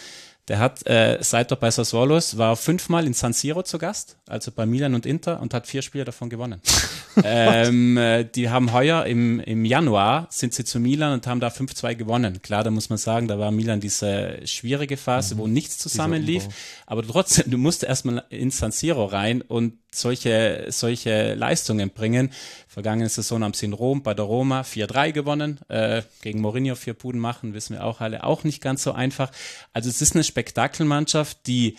der hat, äh, seit er bei Sassuolo ist, war fünfmal in San Siro zu Gast, also bei Milan und Inter, und hat vier Spiele davon gewonnen. ähm, äh, die haben heuer im, im Januar sind sie zu Milan und haben da 5-2 gewonnen. Klar, da muss man sagen, da war Milan diese schwierige Phase, mhm. wo nichts zusammenlief. Aber trotzdem, du musst erstmal in San Siro rein und solche, solche Leistungen bringen. Vergangene Saison haben sie in Rom bei der Roma 4-3 gewonnen, äh, gegen Mourinho vier Puden machen, wissen wir auch alle, auch nicht ganz so einfach. Also es ist eine Spektakelmannschaft, die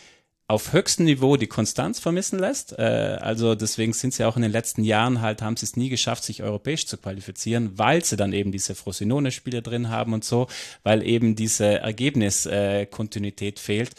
auf höchstem Niveau die Konstanz vermissen lässt. Äh, also deswegen sind sie auch in den letzten Jahren halt, haben sie es nie geschafft, sich europäisch zu qualifizieren, weil sie dann eben diese Frosinone-Spiele drin haben und so, weil eben diese Ergebniskontinuität äh, fehlt.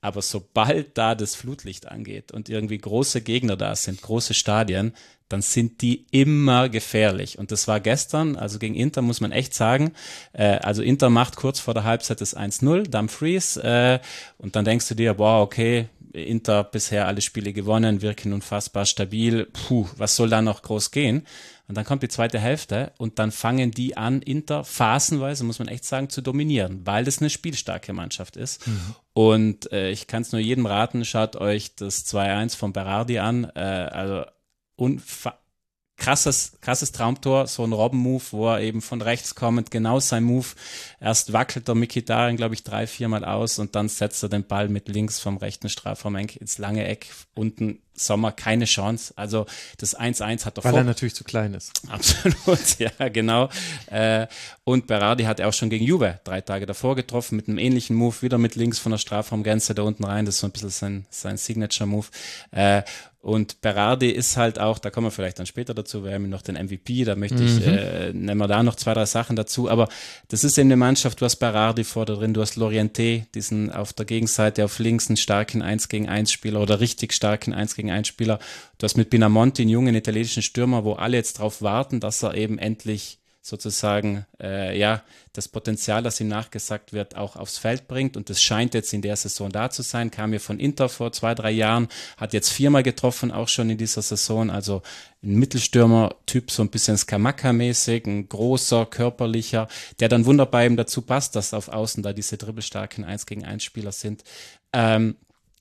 Aber sobald da das Flutlicht angeht und irgendwie große Gegner da sind, große Stadien, dann sind die immer gefährlich. Und das war gestern, also gegen Inter muss man echt sagen, äh, also Inter macht kurz vor der Halbzeit das 1-0, Dumfries, äh, und dann denkst du dir, boah, okay, Inter bisher alle Spiele gewonnen, wirken unfassbar stabil, puh, was soll da noch groß gehen? Und dann kommt die zweite Hälfte und dann fangen die an, Inter phasenweise, muss man echt sagen, zu dominieren, weil das eine spielstarke Mannschaft ist. Mhm. Und äh, ich kann es nur jedem raten, schaut euch das 2-1 von Berardi an. Äh, also unfassbar krasses, krasses Traumtor, so ein Robben-Move, wo er eben von rechts kommend genau sein Move. Erst wackelt der Mikitarian, glaube ich, drei, viermal aus und dann setzt er den Ball mit links vom rechten Strafraum ins lange Eck. Unten Sommer keine Chance. Also das 1-1 hat er Weil er natürlich zu klein ist. Absolut, ja, genau. Äh, und Berardi hat er auch schon gegen Juve drei Tage davor getroffen mit einem ähnlichen Move, wieder mit links von der Strafraumgrenze da unten rein. Das ist so ein bisschen sein, sein Signature-Move. Und Berardi ist halt auch, da kommen wir vielleicht dann später dazu, wir haben noch den MVP, da möchte ich, mhm. äh, nehmen wir da noch zwei, drei Sachen dazu. Aber das ist in der Mannschaft, du hast Berardi vor drin, du hast Lorienté, diesen auf der Gegenseite auf links einen starken 1 gegen 1 Spieler oder richtig starken 1 gegen 1 Spieler. Du hast mit Binamonti einen jungen italienischen Stürmer, wo alle jetzt drauf warten, dass er eben endlich sozusagen äh, ja das Potenzial, das ihm nachgesagt wird, auch aufs Feld bringt. Und das scheint jetzt in der Saison da zu sein. Kam hier von Inter vor zwei, drei Jahren, hat jetzt viermal getroffen, auch schon in dieser Saison. Also ein Mittelstürmer-Typ, so ein bisschen Skamaka-mäßig, ein großer, körperlicher, der dann wunderbar eben dazu passt, dass auf Außen da diese dribbelstarken 1 gegen 1 Spieler sind. Ähm,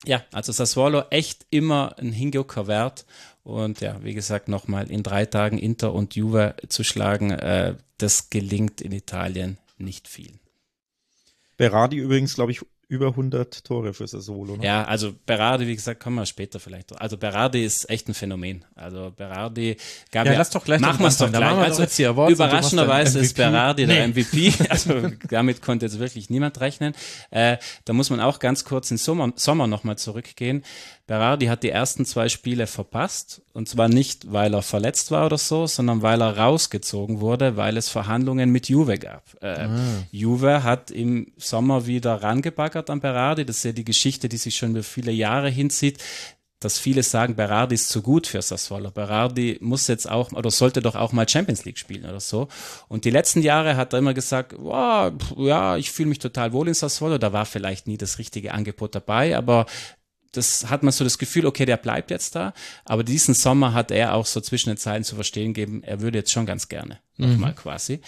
ja, also Sassuolo echt immer ein Hingucker wert. Und ja, wie gesagt, nochmal in drei Tagen Inter und Juve zu schlagen, äh, das gelingt in Italien nicht viel. Berardi übrigens, glaube ich, über 100 Tore für Sassuolo. Ne? Ja, also Berardi, wie gesagt, kommen wir später vielleicht. Also Berardi ist echt ein Phänomen. Also Berardi gab ja, ja lass doch gleich machen wir es doch gleich. Also Awards überraschenderweise ist Berardi der MVP. Also damit konnte jetzt wirklich niemand rechnen. Äh, da muss man auch ganz kurz in Sommer, Sommer nochmal zurückgehen. Berardi hat die ersten zwei Spiele verpasst. Und zwar nicht, weil er verletzt war oder so, sondern weil er rausgezogen wurde, weil es Verhandlungen mit Juve gab. Äh, ah. Juve hat im Sommer wieder rangebaggert an Berardi. Das ist ja die Geschichte, die sich schon über viele Jahre hinzieht. dass viele sagen, Berardi ist zu gut für Sassuolo. Berardi muss jetzt auch oder sollte doch auch mal Champions League spielen oder so. Und die letzten Jahre hat er immer gesagt, wow, ja, ich fühle mich total wohl in Sassuolo. Da war vielleicht nie das richtige Angebot dabei, aber das hat man so das Gefühl, okay, der bleibt jetzt da. Aber diesen Sommer hat er auch so zwischen den Zeilen zu verstehen gegeben, er würde jetzt schon ganz gerne nochmal mhm. quasi.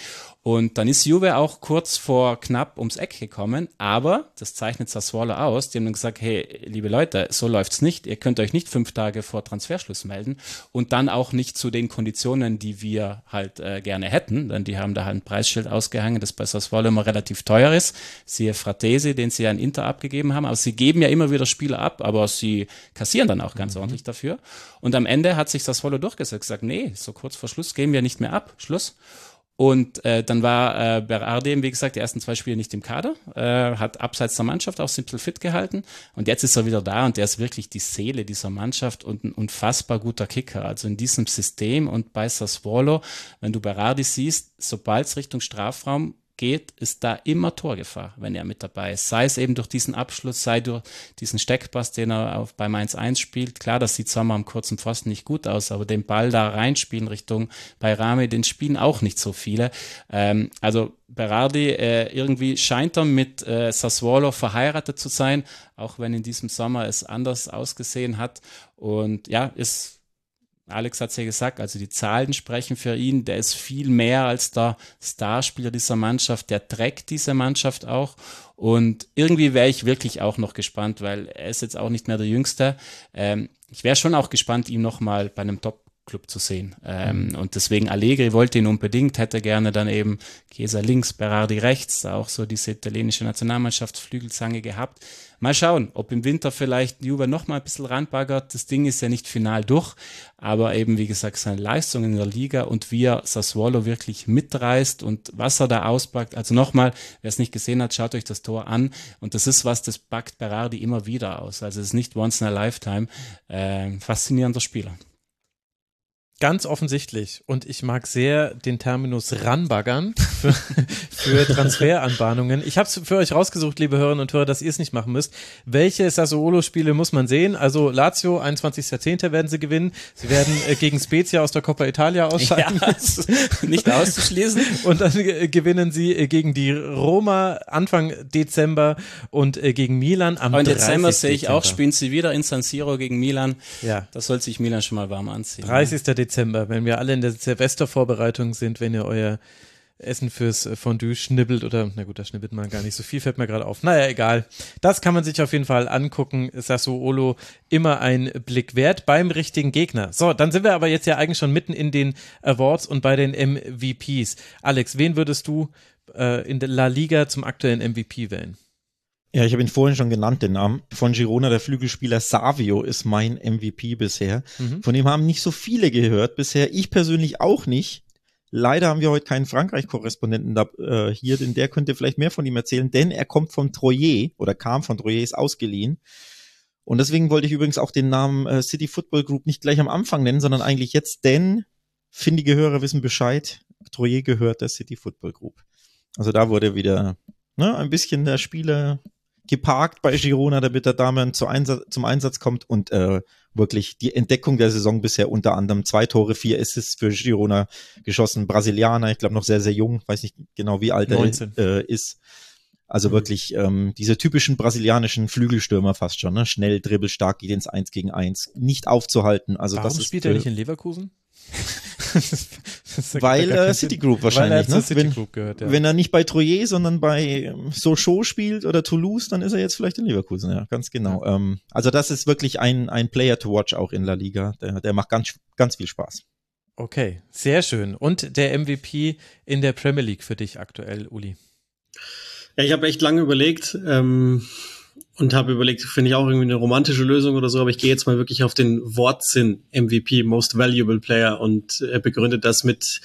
Und dann ist Juve auch kurz vor knapp ums Eck gekommen, aber das zeichnet Sassuolo aus. Die haben dann gesagt, hey, liebe Leute, so läuft's nicht. Ihr könnt euch nicht fünf Tage vor Transferschluss melden und dann auch nicht zu den Konditionen, die wir halt äh, gerne hätten, denn die haben da halt ein Preisschild ausgehangen, das bei Sassuolo immer relativ teuer ist. Siehe Fratesi, den sie ja in Inter abgegeben haben, aber sie geben ja immer wieder Spieler ab, aber sie kassieren dann auch ganz mhm. ordentlich dafür. Und am Ende hat sich Sassuolo durchgesetzt, gesagt, nee, so kurz vor Schluss geben wir nicht mehr ab. Schluss. Und äh, dann war äh, Berardi, wie gesagt, die ersten zwei Spiele nicht im Kader, äh, hat abseits der Mannschaft auch simpel fit gehalten. Und jetzt ist er wieder da und der ist wirklich die Seele dieser Mannschaft und ein unfassbar guter Kicker. Also in diesem System und bei Sassuolo, wenn du Berardi siehst, sobald es Richtung Strafraum geht, ist da immer Torgefahr, wenn er mit dabei ist. Sei es eben durch diesen Abschluss, sei durch diesen Steckpass, den er auf, beim 1-1 spielt. Klar, das sieht Sommer am kurzen Pfosten nicht gut aus, aber den Ball da reinspielen Richtung bei Rami, den spielen auch nicht so viele. Ähm, also Berardi, äh, irgendwie scheint er mit äh, Sassuolo verheiratet zu sein, auch wenn in diesem Sommer es anders ausgesehen hat. Und ja, ist Alex hat es ja gesagt, also die Zahlen sprechen für ihn. Der ist viel mehr als der Starspieler dieser Mannschaft. Der trägt diese Mannschaft auch. Und irgendwie wäre ich wirklich auch noch gespannt, weil er ist jetzt auch nicht mehr der Jüngste. Ähm, ich wäre schon auch gespannt, ihn nochmal bei einem Top Club zu sehen. Ähm, mhm. Und deswegen Allegri wollte ihn unbedingt, hätte gerne dann eben Chiesa links, Berardi rechts, auch so diese italienische Nationalmannschaftsflügelzange gehabt. Mal schauen, ob im Winter vielleicht Juve noch mal ein bisschen ranbaggert. Das Ding ist ja nicht final durch, aber eben, wie gesagt, seine Leistung in der Liga und wie er Sassuolo wirklich mitreißt und was er da auspackt. Also nochmal, wer es nicht gesehen hat, schaut euch das Tor an. Und das ist was, das packt Berardi immer wieder aus. Also es ist nicht once in a lifetime. Äh, faszinierender Spieler. Ganz offensichtlich. Und ich mag sehr den Terminus ranbaggern für, für Transferanbahnungen. Ich habe es für euch rausgesucht, liebe Hörerinnen und Hörer, dass ihr es nicht machen müsst. Welche Sassuolo-Spiele muss man sehen? Also Lazio, 21.10. werden sie gewinnen. Sie werden äh, gegen Spezia aus der Coppa Italia ausscheiden. Ja, nicht auszuschließen. Und dann äh, gewinnen sie äh, gegen die Roma Anfang Dezember und äh, gegen Milan am im Dezember sehe ich auch, spielen sie wieder in San Siro gegen Milan. Ja. Das soll sich Milan schon mal warm anziehen. 30. Dezember Dezember, wenn wir alle in der Silvestervorbereitung sind, wenn ihr euer Essen fürs Fondue schnibbelt oder, na gut, da schnibbelt man gar nicht so viel, fällt mir gerade auf. Naja, egal. Das kann man sich auf jeden Fall angucken. Sassuolo immer ein Blick wert beim richtigen Gegner. So, dann sind wir aber jetzt ja eigentlich schon mitten in den Awards und bei den MVPs. Alex, wen würdest du äh, in der La Liga zum aktuellen MVP wählen? Ja, ich habe ihn vorhin schon genannt, den Namen von Girona. Der Flügelspieler Savio ist mein MVP bisher. Mhm. Von dem haben nicht so viele gehört bisher. Ich persönlich auch nicht. Leider haben wir heute keinen Frankreich-Korrespondenten da, äh, hier, denn der könnte vielleicht mehr von ihm erzählen, denn er kommt von Troyer oder kam von Troyer, ist ausgeliehen. Und deswegen wollte ich übrigens auch den Namen äh, City Football Group nicht gleich am Anfang nennen, sondern eigentlich jetzt, denn findige Hörer wissen Bescheid. Troyer gehört der City Football Group. Also da wurde wieder ne, ein bisschen der Spieler geparkt bei Girona, damit der Dame zu Einsatz, zum Einsatz kommt und äh, wirklich die Entdeckung der Saison bisher unter anderem zwei Tore, vier Assists für Girona geschossen. Brasilianer, ich glaube noch sehr, sehr jung, weiß nicht genau wie alt er äh, ist. Also mhm. wirklich ähm, diese typischen brasilianischen Flügelstürmer fast schon, ne? Schnell, dribbelstark, geht ins Eins gegen Eins, nicht aufzuhalten. Also Warum das ist spielt er nicht in Leverkusen? Weil äh, Citigroup wahrscheinlich. Weil er ne? Citigroup wenn, gehört, ja. wenn er nicht bei Troyer, sondern bei ähm, Sochaux spielt oder Toulouse, dann ist er jetzt vielleicht in Leverkusen, ja, ganz genau. Ja. Ähm, also das ist wirklich ein, ein Player to watch auch in La Liga. Der, der macht ganz, ganz viel Spaß. Okay, sehr schön. Und der MVP in der Premier League für dich aktuell, Uli? Ja, ich habe echt lange überlegt. Ähm und habe überlegt, finde ich auch irgendwie eine romantische Lösung oder so, aber ich gehe jetzt mal wirklich auf den Wortsinn MVP, Most Valuable Player und äh, begründet das mit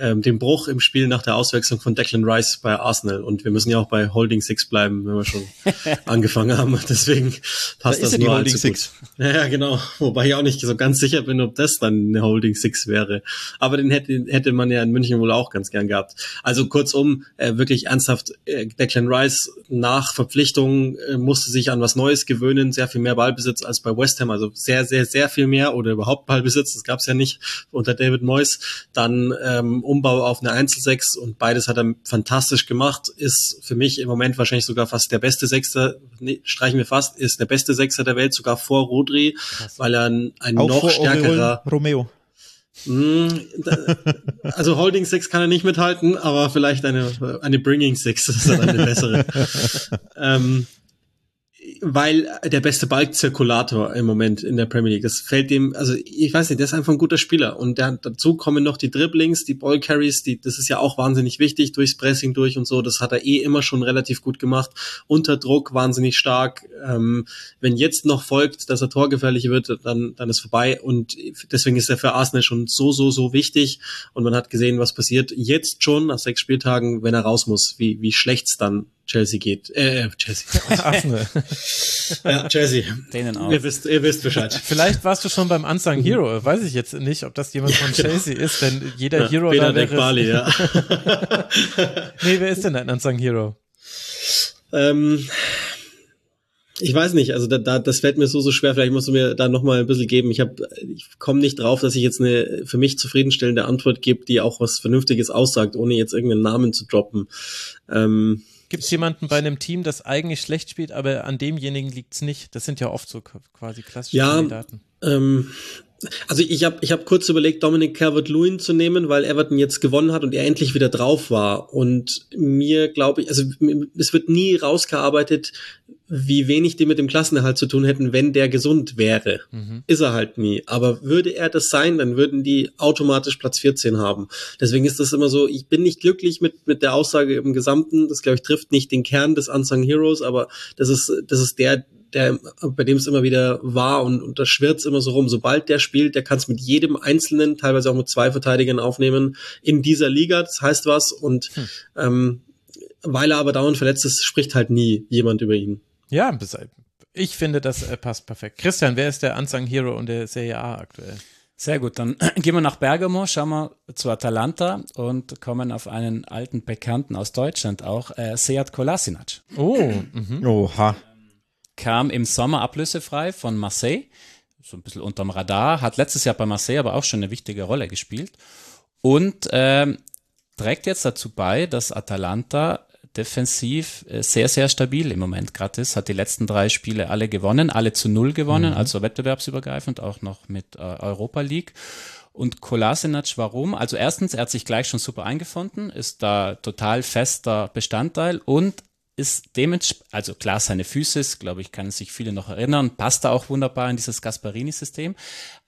ähm, den Bruch im Spiel nach der Auswechslung von Declan Rice bei Arsenal. Und wir müssen ja auch bei Holding Six bleiben, wenn wir schon angefangen haben. Deswegen passt Da das nur Holding Six. gut. Ja, genau. Wobei ich auch nicht so ganz sicher bin, ob das dann eine Holding Six wäre. Aber den hätte, hätte man ja in München wohl auch ganz gern gehabt. Also kurzum, äh, wirklich ernsthaft, äh, Declan Rice nach Verpflichtung äh, musste sich an was Neues gewöhnen, sehr viel mehr Ballbesitz als bei West Ham, also sehr, sehr, sehr viel mehr oder überhaupt Ballbesitz, das gab es ja nicht unter David Moyes. Dann ähm, Umbau auf eine Einzelsechs und beides hat er fantastisch gemacht, ist für mich im Moment wahrscheinlich sogar fast der beste Sechster, nee, streichen wir fast, ist der beste Sechster der Welt, sogar vor Rodri, weil er ein, ein Auch noch vor stärkerer Oriol Romeo. Da- Also Holding Six kann er nicht mithalten, aber vielleicht eine, eine Bringing Six das ist dann eine bessere. ähm, weil der beste Ballzirkulator im Moment in der Premier League. Das fällt dem, also ich weiß nicht, der ist einfach ein guter Spieler. Und der, dazu kommen noch die Dribblings, die Ballcarries, die, das ist ja auch wahnsinnig wichtig, durchs Pressing durch und so. Das hat er eh immer schon relativ gut gemacht. Unter Druck wahnsinnig stark. Ähm, wenn jetzt noch folgt, dass er torgefährlich wird, dann, dann ist vorbei. Und deswegen ist er für Arsenal schon so, so, so wichtig. Und man hat gesehen, was passiert jetzt schon nach sechs Spieltagen, wenn er raus muss, wie, wie schlecht's dann Chelsea geht. Äh, Chelsea. Arsenal. ja, Chelsea. Denen auch. Ihr wisst, ihr wisst Bescheid. Vielleicht warst du schon beim Unsung Hero. Weiß ich jetzt nicht, ob das jemand von Chelsea ist, denn jeder Ja, Hero Peter da wäre. Bali, ja. Nee, wer ist denn ein Unsung Hero? ähm, ich weiß nicht, also da, da, das fällt mir so, so schwer. Vielleicht musst du mir da nochmal ein bisschen geben. Ich, hab, ich komme nicht drauf, dass ich jetzt eine für mich zufriedenstellende Antwort gebe, die auch was Vernünftiges aussagt, ohne jetzt irgendeinen Namen zu droppen. Ähm, Gibt es jemanden bei einem Team, das eigentlich schlecht spielt, aber an demjenigen liegt's nicht? Das sind ja oft so quasi klassische Ja, Kandidaten. Ähm, also ich habe ich hab kurz überlegt, Dominic Calvert-Lewin zu nehmen, weil Everton jetzt gewonnen hat und er endlich wieder drauf war. Und mir glaube ich, also es wird nie rausgearbeitet, wie wenig die mit dem Klassenerhalt zu tun hätten, wenn der gesund wäre. Mhm. Ist er halt nie. Aber würde er das sein, dann würden die automatisch Platz 14 haben. Deswegen ist das immer so, ich bin nicht glücklich mit, mit der Aussage im Gesamten. Das, glaube ich, trifft nicht den Kern des Unsung Heroes, aber das ist, das ist der, der, bei dem es immer wieder war und, und da schwirrt immer so rum. Sobald der spielt, der kann es mit jedem Einzelnen, teilweise auch mit zwei Verteidigern aufnehmen in dieser Liga. Das heißt was. Und ähm, weil er aber dauernd verletzt ist, spricht halt nie jemand über ihn. Ja, bis- ich finde, das äh, passt perfekt. Christian, wer ist der Unsung Hero und der Serie A aktuell? Sehr gut, dann gehen wir nach Bergamo, schauen wir zu Atalanta und kommen auf einen alten Bekannten aus Deutschland auch, äh, Seat Kolasinac. Oh, mhm. Oha. Kam im Sommer ablösefrei von Marseille, so ein bisschen unterm Radar, hat letztes Jahr bei Marseille aber auch schon eine wichtige Rolle gespielt. Und ähm, trägt jetzt dazu bei, dass Atalanta defensiv äh, sehr, sehr stabil im Moment gerade ist, hat die letzten drei Spiele alle gewonnen, alle zu null gewonnen, also wettbewerbsübergreifend, auch noch mit äh, Europa League. Und Kolasinac, warum? Also erstens, er hat sich gleich schon super eingefunden, ist da total fester Bestandteil. Und ist dementsprechend, also klar, seine Füße, glaube ich, können sich viele noch erinnern, passt da auch wunderbar in dieses Gasparini-System.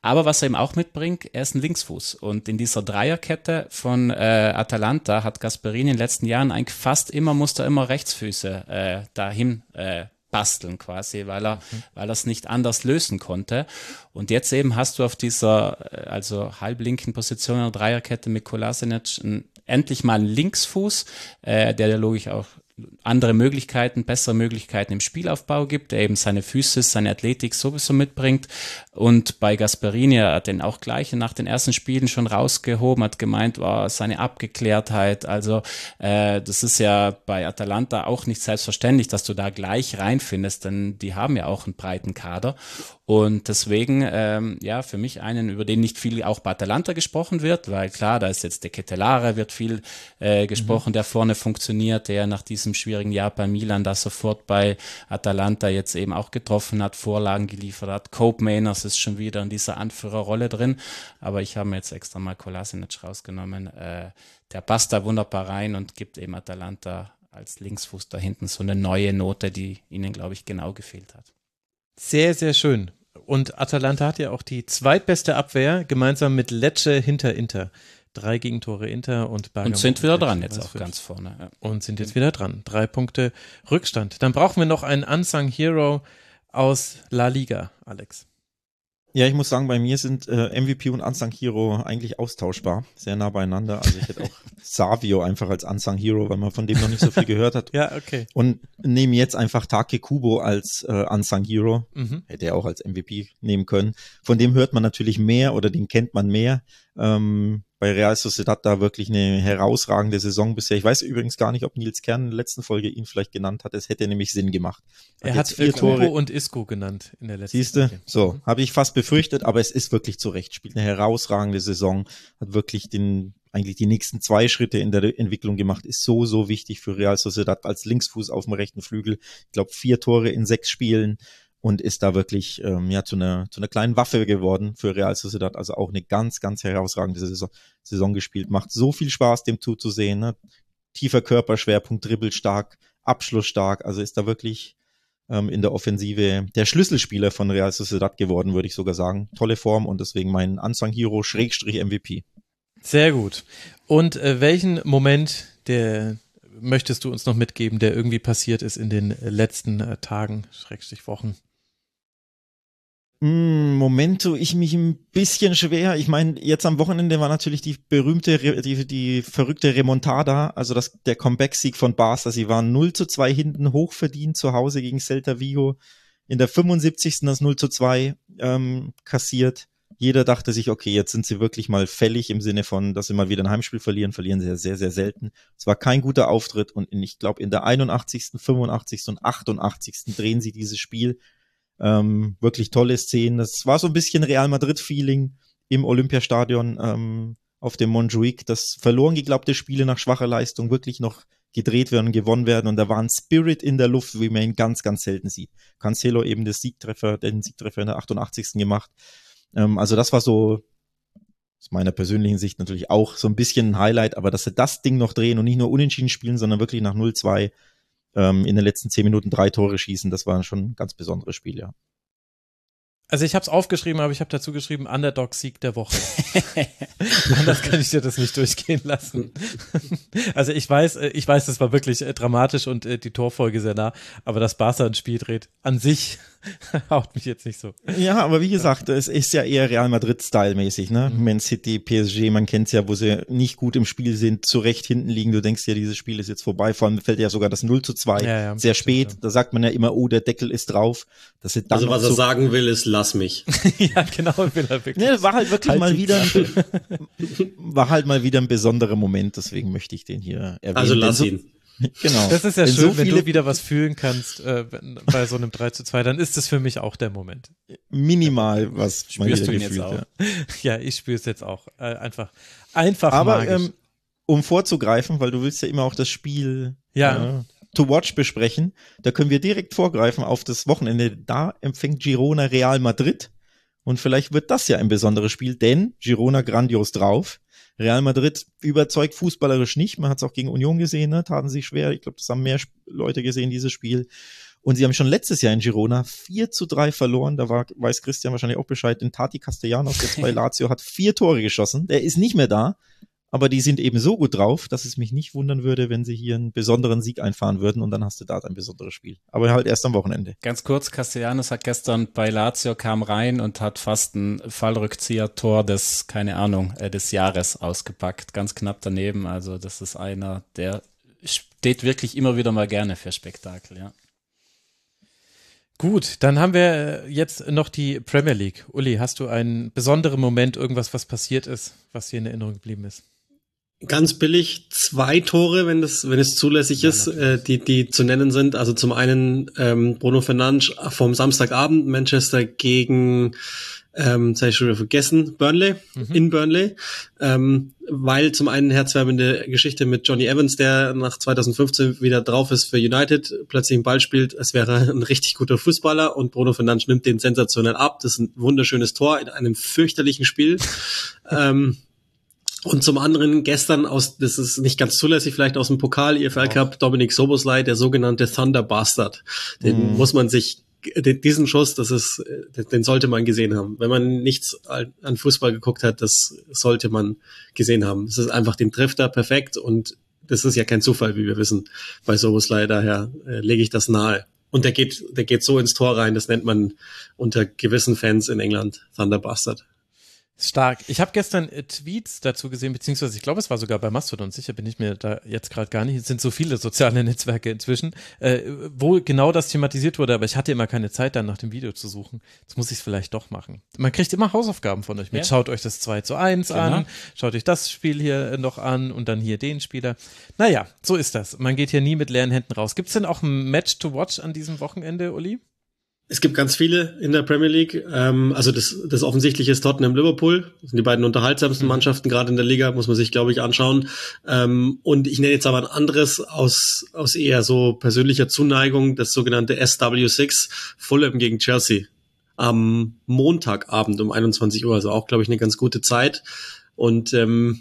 Aber was er eben auch mitbringt, er ist ein Linksfuß. Und in dieser Dreierkette von äh, Atalanta hat Gasparini in den letzten Jahren eigentlich fast immer, musste er immer Rechtsfüße äh, dahin äh, basteln quasi, weil er, weil er es nicht anders lösen konnte. Und jetzt eben hast du auf dieser, äh, also halblinken Position einer Dreierkette mit Kolasinac ein, endlich mal einen Linksfuß, äh, der der logisch auch andere Möglichkeiten, bessere Möglichkeiten im Spielaufbau gibt, der eben seine Füße, seine Athletik sowieso mitbringt. Und bei Gasperini er hat den auch gleich nach den ersten Spielen schon rausgehoben, hat gemeint, oh, seine Abgeklärtheit. Also äh, das ist ja bei Atalanta auch nicht selbstverständlich, dass du da gleich reinfindest, denn die haben ja auch einen breiten Kader. Und deswegen, ähm, ja, für mich einen, über den nicht viel auch bei Atalanta gesprochen wird, weil klar, da ist jetzt der Ketelare, wird viel äh, gesprochen, der vorne funktioniert, der nach diesem schwierigen Jahr bei Milan da sofort bei Atalanta jetzt eben auch getroffen hat, Vorlagen geliefert hat. Cope Mainers ist schon wieder in dieser Anführerrolle drin, aber ich habe mir jetzt extra mal Kolasinac rausgenommen. Äh, der passt da wunderbar rein und gibt eben Atalanta als Linksfuß da hinten so eine neue Note, die ihnen, glaube ich, genau gefehlt hat. Sehr, sehr schön. Und Atalanta hat ja auch die zweitbeste Abwehr, gemeinsam mit Lecce hinter Inter. Drei Gegentore Inter und Bergamo. Und sind wieder dran jetzt auch fünf. ganz vorne. Ja. Und sind jetzt wieder dran. Drei Punkte Rückstand. Dann brauchen wir noch einen Unsung Hero aus La Liga, Alex. Ja, ich muss sagen, bei mir sind äh, MVP und Unsung Hero eigentlich austauschbar, sehr nah beieinander. Also ich hätte auch Savio einfach als Unsung Hero, weil man von dem noch nicht so viel gehört hat. Ja, okay. Und nehme jetzt einfach Take Kubo als äh, Unsung Hero. Mhm. Hätte er auch als MVP nehmen können. Von dem hört man natürlich mehr oder den kennt man mehr. Ähm, bei Real Sociedad da wirklich eine herausragende Saison bisher. Ich weiß übrigens gar nicht, ob Nils Kern in der letzten Folge ihn vielleicht genannt hat. Es hätte nämlich Sinn gemacht. Er hat vier Tore und Isco genannt in der letzten Siehste, Folge. so, habe ich fast befürchtet, aber es ist wirklich zu Recht. Spielt eine herausragende Saison, hat wirklich den, eigentlich die nächsten zwei Schritte in der Entwicklung gemacht, ist so, so wichtig für Real Sociedad als Linksfuß auf dem rechten Flügel. Ich glaube, vier Tore in sechs Spielen und ist da wirklich ähm, ja zu einer zu einer kleinen Waffe geworden für Real Sociedad. Also auch eine ganz, ganz herausragende Saison, Saison gespielt. Macht so viel Spaß, dem zuzusehen. Ne? Tiefer Körperschwerpunkt, dribbelstark, abschlussstark. Also ist da wirklich ähm, in der Offensive der Schlüsselspieler von Real Sociedad geworden, würde ich sogar sagen. Tolle Form und deswegen mein Unsung Hero Schrägstrich MVP. Sehr gut. Und äh, welchen Moment, der möchtest du uns noch mitgeben, der irgendwie passiert ist in den letzten äh, Tagen, Schrägstrich Wochen? Mm, Moment tue ich mich ein bisschen schwer. Ich meine, jetzt am Wochenende war natürlich die berühmte, die, die verrückte Remontada, also das, der Comeback-Sieg von Barca. Sie waren 0 zu 2 hinten, hochverdient zu Hause gegen Celta Vigo. In der 75. das 0 zu 2 ähm, kassiert. Jeder dachte sich, okay, jetzt sind sie wirklich mal fällig im Sinne von, dass sie mal wieder ein Heimspiel verlieren. Verlieren sie ja sehr, sehr selten. Es war kein guter Auftritt und in, ich glaube, in der 81., 85. und 88. drehen sie dieses Spiel. Ähm, wirklich tolle Szenen. Das war so ein bisschen Real Madrid-Feeling im Olympiastadion ähm, auf dem Montjuic, dass verloren geglaubte Spiele nach schwacher Leistung wirklich noch gedreht werden gewonnen werden. Und da war ein Spirit in der Luft, wie man ihn ganz, ganz selten sieht. Cancelo eben das Siegtreffer, den Siegtreffer in der 88. gemacht. Ähm, also das war so aus meiner persönlichen Sicht natürlich auch so ein bisschen ein Highlight, aber dass sie das Ding noch drehen und nicht nur unentschieden spielen, sondern wirklich nach 0-2 ähm, in den letzten zehn Minuten drei Tore schießen, das war schon ein ganz besonderes Spiel, ja. Also ich habe es aufgeschrieben, aber ich habe dazu geschrieben Underdog-Sieg der Woche. Anders kann ich dir das nicht durchgehen lassen. also ich weiß, äh, ich weiß, das war wirklich äh, dramatisch und äh, die Torfolge sehr nah, aber dass Barca ein Spiel dreht, an sich haut mich jetzt nicht so. Ja, aber wie gesagt, es ist ja eher Real Madrid-Style-mäßig, ne? Mhm. Man City, PSG, man kennt's ja, wo sie nicht gut im Spiel sind, zu Recht hinten liegen. Du denkst ja, dieses Spiel ist jetzt vorbei. Vor allem fällt ja sogar das 0 zu 2 Ja, ja, sehr spät. Da sagt man ja immer, oh, der Deckel ist drauf. Dass sie dann Also was er so sagen will, ist lass mich. ja, genau, will er wirklich. Ne, war halt wirklich Halt mal wieder ein, war halt mal wieder ein besonderer Moment, deswegen möchte ich den hier erwähnen. Also lass so, ihn. Genau. Das ist ja Wenn schön, so wenn viele du wieder was fühlen kannst äh, bei so einem 3 zu 2, dann ist das für mich auch der Moment. minimal was Spürst du ihn jetzt gefühlt, auch? ja. Ja, ich spüre es jetzt auch. Äh, einfach, einfach Aber magisch. ähm, um vorzugreifen, weil du willst ja immer auch das Spiel Ja. äh, to watch besprechen, da können wir direkt vorgreifen auf das Wochenende. Da empfängt Girona Real Madrid und vielleicht wird das ja ein besonderes Spiel, denn Girona grandios drauf. Real Madrid überzeugt fußballerisch nicht. Man hat es auch gegen Union gesehen, ne? taten sie schwer. Ich glaube, das haben mehr Leute gesehen, dieses Spiel. Und sie haben schon letztes Jahr in Girona 4 zu 3 verloren. Da war, weiß Christian wahrscheinlich auch Bescheid. Den Tati Castellanos jetzt bei Lazio hat vier Tore geschossen. Der ist nicht mehr da. Aber die sind eben so gut drauf, dass es mich nicht wundern würde, wenn sie hier einen besonderen Sieg einfahren würden und dann hast du da ein besonderes Spiel. Aber halt erst am Wochenende. Ganz kurz, Castellanos hat gestern bei Lazio kam rein und hat fast ein Fallrückzieher-Tor des, keine Ahnung, äh, des Jahres ausgepackt. Ganz knapp daneben. Also das ist einer, der steht wirklich immer wieder mal gerne für Spektakel, ja. Gut, dann haben wir äh, jetzt noch die Premier League. Uli, hast du einen besonderen Moment, irgendwas, was passiert ist, was dir in Erinnerung geblieben ist? Ganz billig zwei Tore, wenn das, wenn es zulässig ist, äh, die, die zu nennen sind. Also zum einen ähm, Bruno Fernandes vom Samstagabend Manchester gegen, ähm, das hab ich schon wieder vergessen, Burnley, in Burnley. Ähm, weil zum einen herzwärmende Geschichte mit Johnny Evans, der nach 2015 wieder drauf ist für United, plötzlich einen Ball spielt, es wäre ein richtig guter Fußballer und Bruno Fernandes nimmt den sensationell ab. Das ist ein wunderschönes Tor in einem fürchterlichen Spiel. ähm, und zum anderen gestern aus, das ist nicht ganz zulässig, vielleicht aus dem Pokal EFL Cup, Dominik Soboslai, der sogenannte Thunder Bastard. Den muss man sich, diesen Schuss, das ist, den, sollte man gesehen haben. Wenn man nichts an Fußball geguckt hat, das sollte man gesehen haben. Es ist einfach den trifft er perfekt und das ist ja kein Zufall, wie wir wissen, bei Soboslai. Daher äh, lege ich das nahe. Und der geht, der geht so ins Tor rein, das nennt man unter gewissen Fans in England Thunder Bastard. Stark. Ich habe gestern äh, Tweets dazu gesehen, beziehungsweise ich glaube, es war sogar bei Mastodon, sicher bin ich mir da jetzt gerade gar nicht. Es sind so viele soziale Netzwerke inzwischen, äh, wo genau das thematisiert wurde, aber ich hatte immer keine Zeit, dann nach dem Video zu suchen. Jetzt muss ich es vielleicht doch machen. Man kriegt immer Hausaufgaben von euch mit. Ja. Schaut euch das 2 zu 1 Genau. an, schaut euch das Spiel hier äh, noch an und dann hier den Spieler. Naja, so ist das. Man geht hier nie mit leeren Händen raus. Gibt es denn auch ein Match to watch an diesem Wochenende, Uli? Es gibt ganz viele in der Premier League. Ähm, also das, das offensichtliche ist Tottenham Liverpool. Das sind die beiden unterhaltsamsten Mannschaften gerade in der Liga, muss man sich, glaube ich, anschauen. Ähm, und ich nenne jetzt aber ein anderes aus, aus eher so persönlicher Zuneigung, das sogenannte SW6 Fulham gegen Chelsea. Am Montagabend um 21 Uhr, also auch, glaube ich, eine ganz gute Zeit. Und ähm,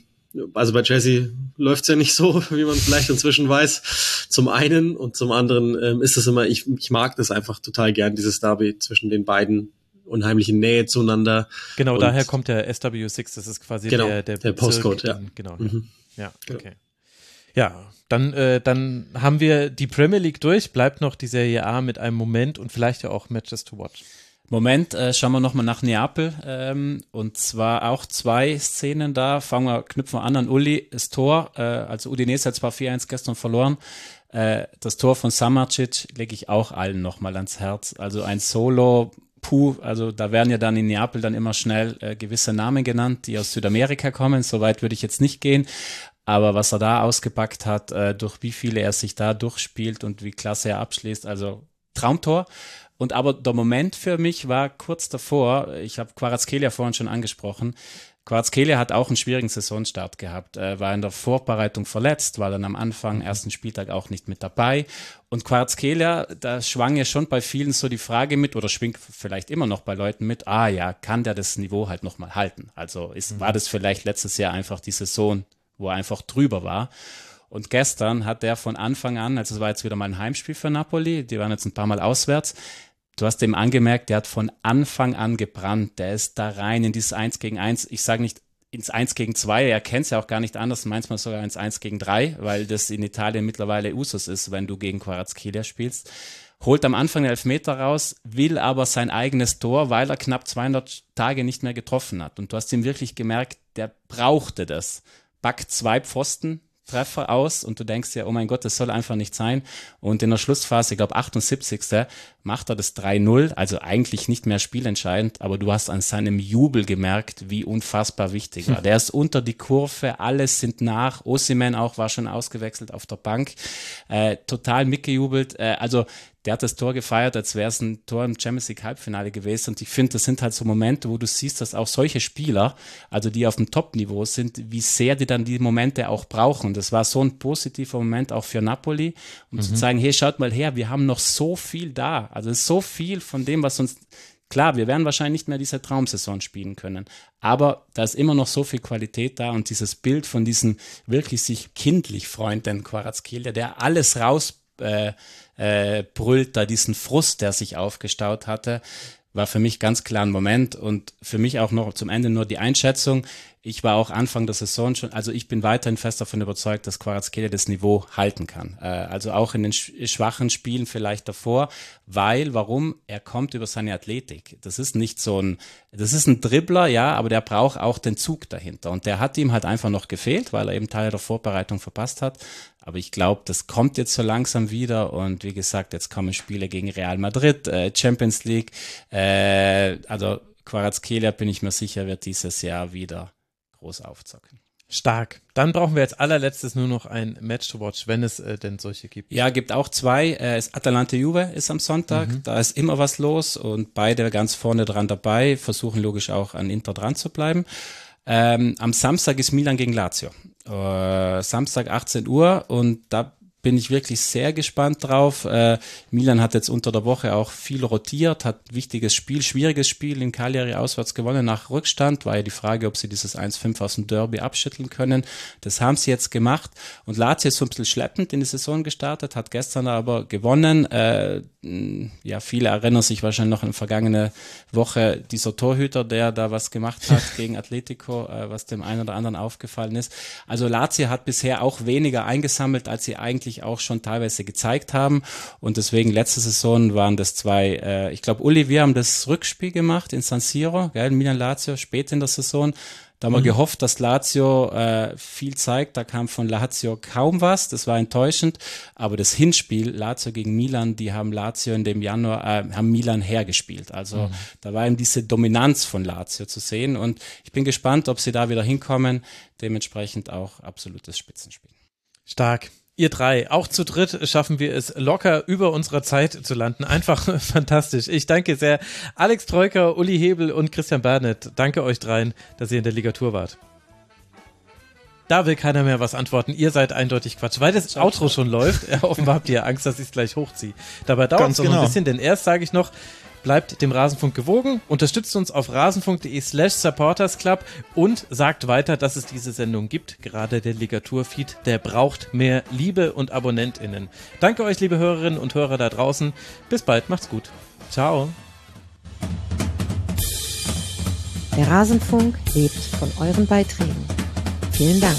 also bei Chelsea läuft's ja nicht so, wie man vielleicht inzwischen weiß. Zum einen und zum anderen ähm, ist das immer, ich, ich mag das einfach total gern, dieses Derby zwischen den beiden unheimliche Nähe zueinander. Genau, Und- daher kommt der SW6, das ist quasi Genau, der, der, der Postcode, ja. Genau, Mhm. ja, Genau. okay. Ja, dann, äh, dann haben wir die Premier League durch, bleibt noch die Serie A mit einem Moment und vielleicht ja auch Matches to watch. Moment, äh, schauen wir nochmal nach Neapel. Ähm, und zwar auch zwei Szenen da. Fangen wir, knüpfen wir an an Uli, das Tor. Äh, also Udinese hat zwar 4-1 gestern verloren. Äh, das Tor von Samacic lege ich auch allen nochmal ans Herz. Also ein Solo, puh, also da werden ja dann in Neapel dann immer schnell äh, gewisse Namen genannt, die aus Südamerika kommen. Soweit würde ich jetzt nicht gehen. Aber was er da ausgepackt hat, äh, durch wie viele er sich da durchspielt und wie klasse er abschließt, also Traumtor. Und aber der Moment für mich war kurz davor, ich habe Quarazkelia vorhin schon angesprochen, Quarazkelia hat auch einen schwierigen Saisonstart gehabt, äh, war in der Vorbereitung verletzt, war dann am Anfang, ersten Spieltag auch nicht mit dabei. Und Quarazkelia, da schwang ja schon bei vielen so die Frage mit, oder schwingt vielleicht immer noch bei Leuten mit, ah ja, kann der das Niveau halt nochmal halten? Also ist, war das vielleicht letztes Jahr einfach die Saison, wo er einfach drüber war? Und gestern hat der von Anfang an, also es war jetzt wieder mal ein Heimspiel für Napoli, die waren jetzt ein paar Mal auswärts, du hast dem angemerkt, der hat von Anfang an gebrannt, der ist da rein in dieses 1 gegen 1, ich sage nicht ins 1 gegen 2, er kennt es ja auch gar nicht anders, manchmal sogar ins 1 gegen 3, weil das in Italien mittlerweile Usus ist, wenn du gegen Quarazkelia spielst. Holt am Anfang den Elfmeter raus, will aber sein eigenes Tor, weil er knapp 200 Tage nicht mehr getroffen hat. Und du hast ihm wirklich gemerkt, der brauchte das. Backt zwei Pfosten, Treffer aus und du denkst ja, oh mein Gott, das soll einfach nicht sein. Und in der Schlussphase, ich glaube 78. macht er das 3-0, also eigentlich nicht mehr spielentscheidend, aber du hast an seinem Jubel gemerkt, wie unfassbar wichtig war. Der ist unter die Kurve, alles sind nach. Osiman auch war schon ausgewechselt auf der Bank, äh, total mitgejubelt. Äh, also der hat das Tor gefeiert, als wäre es ein Tor im Champions League Halbfinale gewesen. Und ich finde, das sind halt so Momente, wo du siehst, dass auch solche Spieler, also die auf dem Top-Niveau sind, wie sehr die dann die Momente auch brauchen. Das war so ein positiver Moment auch für Napoli, um zu sagen, hey, schaut mal her, wir haben noch so viel da. Also so viel von dem, was uns Klar, wir werden wahrscheinlich nicht mehr diese Traumsaison spielen können, aber da ist immer noch so viel Qualität da und dieses Bild von diesem wirklich sich kindlich freunden Quarazkelia, der alles raus äh, äh, brüllt, da diesen Frust, der sich aufgestaut hatte, war für mich ganz klar ein Moment und für mich auch noch zum Ende nur die Einschätzung. Ich war auch Anfang der Saison schon, also ich bin weiterhin fest davon überzeugt, dass Quarazkelia das Niveau halten kann. Äh, also auch in den sch schwachen Spielen vielleicht davor, weil, warum? Er kommt über seine Athletik. Das ist nicht so ein, das ist ein Dribbler, ja, aber der braucht auch den Zug dahinter. Und der hat ihm halt einfach noch gefehlt, weil er eben Teil der Vorbereitung verpasst hat. Aber ich glaube, das kommt jetzt so langsam wieder. Und wie gesagt, jetzt kommen Spiele gegen Real Madrid, äh, Champions League. Äh, also Quarazkelia, bin ich mir sicher, wird dieses Jahr wieder groß aufzocken. Stark. Dann brauchen wir als allerletztes nur noch ein Match to watch, wenn es äh, denn solche gibt. Ja, gibt auch zwei. Äh, ist Atalanta Juve ist am Sonntag. Da ist immer was los und beide ganz vorne dran dabei, versuchen logisch auch an Inter dran zu bleiben. Ähm, am Samstag ist Milan gegen Lazio. Äh, Samstag 18 Uhr und da bin ich wirklich sehr gespannt drauf. Äh, Milan hat jetzt unter der Woche auch viel rotiert, hat wichtiges Spiel, schwieriges Spiel in Cagliari auswärts gewonnen nach Rückstand. War ja die Frage, ob sie dieses 1-5 aus dem Derby abschütteln können. Das haben sie jetzt gemacht. Und Lazio ist so ein bisschen schleppend in die Saison gestartet, hat gestern aber gewonnen. Äh, ja, viele erinnern sich wahrscheinlich noch an vergangene Woche dieser Torhüter, der da was gemacht hat gegen Atletico, äh, was dem einen oder anderen aufgefallen ist. Also Lazio hat bisher auch weniger eingesammelt, als sie eigentlich tatsächlich auch schon teilweise gezeigt haben. Und deswegen letzte Saison waren das zwei, äh, ich glaube, Uli, wir haben das Rückspiel gemacht in San Siro, gell, Milan-Lazio, spät in der Saison. Da haben wir gehofft, dass Lazio äh, viel zeigt. Da kam von Lazio kaum was. Das war enttäuschend. Aber das Hinspiel, Lazio gegen Milan, die haben Lazio in dem Januar, äh, haben Milan hergespielt. Also da war eben diese Dominanz von Lazio zu sehen. Und ich bin gespannt, ob sie da wieder hinkommen. Dementsprechend auch absolutes Spitzenspiel. Stark. Ihr drei, auch zu dritt schaffen wir es locker über unserer Zeit zu landen. Einfach fantastisch. Ich danke sehr Alex Troika, Uli Hebel und Christian Bernet. Danke euch dreien, dass ihr in der Ligatur wart. Da will keiner mehr was antworten. Ihr seid eindeutig Quatsch, weil das Outro schon läuft. Offenbar habt ihr Angst, dass ich es gleich hochziehe. Dabei dauert es noch genau. ein bisschen, denn erst sage ich noch, bleibt dem Rasenfunk gewogen, unterstützt uns auf rasenfunk.de slash supportersclub und sagt weiter, dass es diese Sendung gibt. Gerade der Ligatur-Feed, der braucht mehr Liebe und AbonnentInnen. Danke euch, liebe Hörerinnen und Hörer da draußen. Bis bald, macht's gut. Ciao. Der Rasenfunk lebt von euren Beiträgen. Vielen Dank.